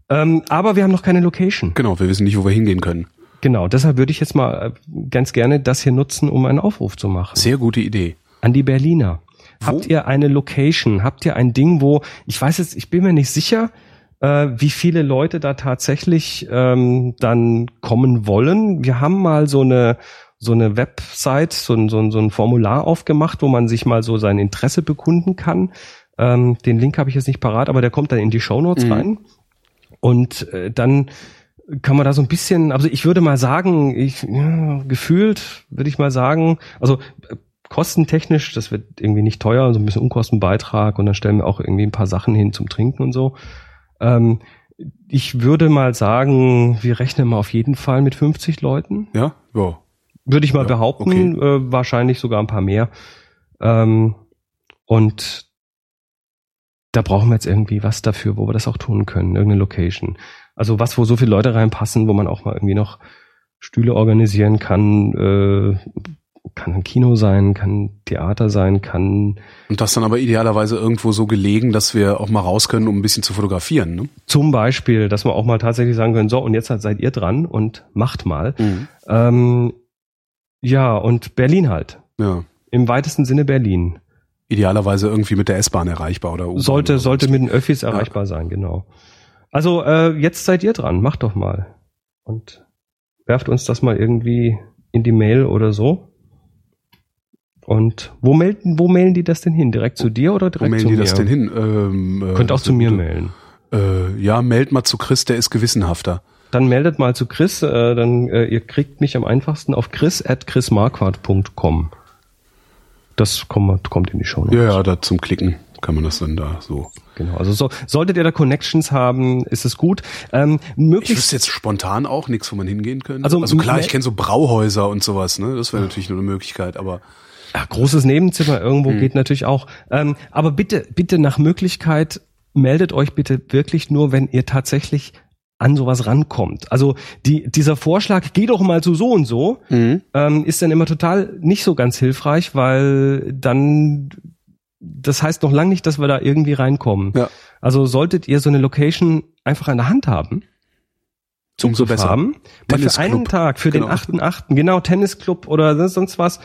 Speaker 3: Ähm, aber wir haben noch keine Location.
Speaker 2: Genau, wir wissen nicht, wo wir hingehen können.
Speaker 3: Genau, deshalb würde ich jetzt mal äh, ganz gerne das hier nutzen, um einen Aufruf zu machen.
Speaker 2: Sehr gute Idee.
Speaker 3: An die Berliner.
Speaker 2: Wo?
Speaker 3: Habt ihr eine Location? Habt ihr ein Ding, wo, ich weiß jetzt, ich bin mir nicht sicher, äh, wie viele Leute da tatsächlich ähm, dann kommen wollen. Wir haben mal so eine so eine Website, so ein, so, ein, so ein Formular aufgemacht, wo man sich mal so sein Interesse bekunden kann. Ähm, den Link habe ich jetzt nicht parat, aber der kommt dann in die Show Notes
Speaker 2: Mhm.
Speaker 3: rein. Und äh, dann kann man da so ein bisschen, also ich würde mal sagen, ich ja, gefühlt würde ich mal sagen, also äh, kostentechnisch, das wird irgendwie nicht teuer, so ein bisschen Unkostenbeitrag und dann stellen wir auch irgendwie ein paar Sachen hin zum Trinken und so. Ähm, ich würde mal sagen, wir rechnen mal auf jeden Fall mit 50 Leuten.
Speaker 2: Ja? Ja.
Speaker 3: Würde ich mal
Speaker 2: Ja,
Speaker 3: behaupten, äh, wahrscheinlich sogar ein paar mehr. Ähm, und da brauchen wir jetzt irgendwie was dafür, wo wir das auch tun können, irgendeine Location. Also was, wo so viele Leute reinpassen, wo man auch mal irgendwie noch Stühle organisieren kann, äh, kann ein Kino sein, kann Theater sein, kann
Speaker 2: Und das dann aber idealerweise irgendwo so gelegen, dass wir auch mal raus können, um ein bisschen zu fotografieren. Ne?
Speaker 3: zum Beispiel, dass wir auch mal tatsächlich sagen können, so und jetzt seid ihr dran und macht mal.
Speaker 2: Mhm.
Speaker 3: Ähm, ja, und Berlin halt.
Speaker 2: Ja.
Speaker 3: Im weitesten Sinne Berlin.
Speaker 2: Idealerweise irgendwie mit der S-Bahn erreichbar oder U-Bahn
Speaker 3: Sollte,
Speaker 2: oder
Speaker 3: sollte mit den Öffis erreichbar sein, genau. Also äh, jetzt seid ihr dran, macht doch mal. Und werft uns das mal irgendwie in die Mail oder so. Und wo melden, wo mailen die das denn hin? Direkt zu dir oder
Speaker 2: Wo
Speaker 3: direkt
Speaker 2: mailen
Speaker 3: zu
Speaker 2: die
Speaker 3: mir?
Speaker 2: das denn hin? Ähm, äh,
Speaker 3: Könnt auch
Speaker 2: das
Speaker 3: zu mir mailen.
Speaker 2: Äh, ja, meldet mal zu Chris, der ist gewissenhafter.
Speaker 3: Dann meldet mal zu Chris, äh, dann äh, ihr kriegt mich am einfachsten auf chris at chrismarquardt.com. Das kommt, kommt in die Show.
Speaker 2: Ja, ja, da zum Klicken kann man das dann da so.
Speaker 3: Genau. Also so, solltet ihr da Connections haben, ist es gut. Ähm,
Speaker 2: Ich
Speaker 3: möglichst
Speaker 2: wüsste jetzt spontan auch nichts, wo man hingehen könnte.
Speaker 3: Also,
Speaker 2: Also, klar, ich kenne so Brauhäuser und sowas, ne? Das wäre natürlich nur eine Möglichkeit, aber
Speaker 3: Ja, großes Nebenzimmer irgendwo
Speaker 2: Hm.
Speaker 3: geht natürlich auch. Ähm, aber bitte, bitte nach Möglichkeit meldet euch bitte wirklich nur, wenn ihr tatsächlich an sowas rankommt. Also die, dieser Vorschlag, geh doch mal zu so und so,
Speaker 2: Mhm.
Speaker 3: ähm, ist dann immer total nicht so ganz hilfreich, weil dann das heißt noch lange nicht, dass wir da irgendwie reinkommen.
Speaker 2: Ja.
Speaker 3: Also solltet ihr so eine Location einfach an der Hand haben,
Speaker 2: umso besser.
Speaker 3: haben, mal für einen Tag, für
Speaker 2: Genau.
Speaker 3: den 8.8., genau, Tennisclub oder sonst- sonst was,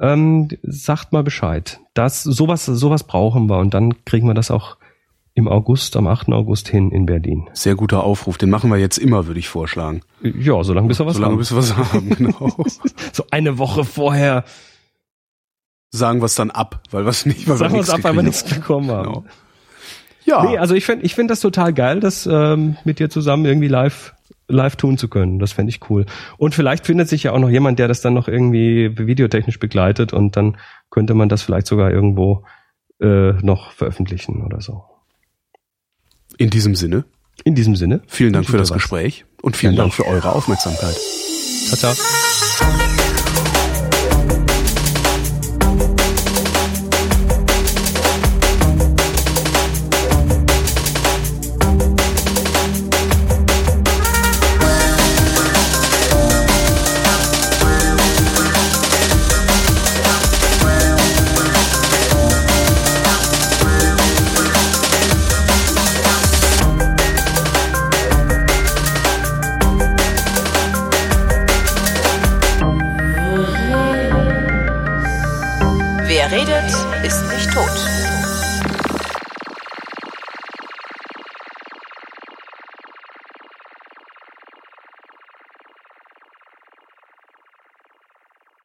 Speaker 3: ähm, sagt mal Bescheid. Das, sowas, sowas brauchen wir und dann kriegen wir das auch im August, am 8. August hin in Berlin.
Speaker 2: Sehr guter Aufruf. Den machen wir jetzt immer, würde ich vorschlagen.
Speaker 3: Ja, solange bis wir was
Speaker 2: Solange
Speaker 3: haben.
Speaker 2: bis wir was haben, genau. [LAUGHS]
Speaker 3: So eine Woche vorher
Speaker 2: Sagen wir es dann ab, weil wir es nicht, weil
Speaker 3: sagen wir
Speaker 2: nichts
Speaker 3: ab, weil wir nichts bekommen haben.
Speaker 2: Genau. Ja,
Speaker 3: Nee, also ich finde ich find das total geil, das ähm, mit dir zusammen irgendwie live live tun zu können. Das fände ich cool. Und vielleicht findet sich ja auch noch jemand, der das dann noch irgendwie videotechnisch begleitet und dann könnte man das vielleicht sogar irgendwo äh, noch veröffentlichen oder so.
Speaker 2: In diesem Sinne,
Speaker 3: In diesem Sinne.
Speaker 2: vielen Dank für das. Gespräch und vielen Dank
Speaker 3: danke.
Speaker 2: für eure Aufmerksamkeit.
Speaker 3: Ciao, ciao.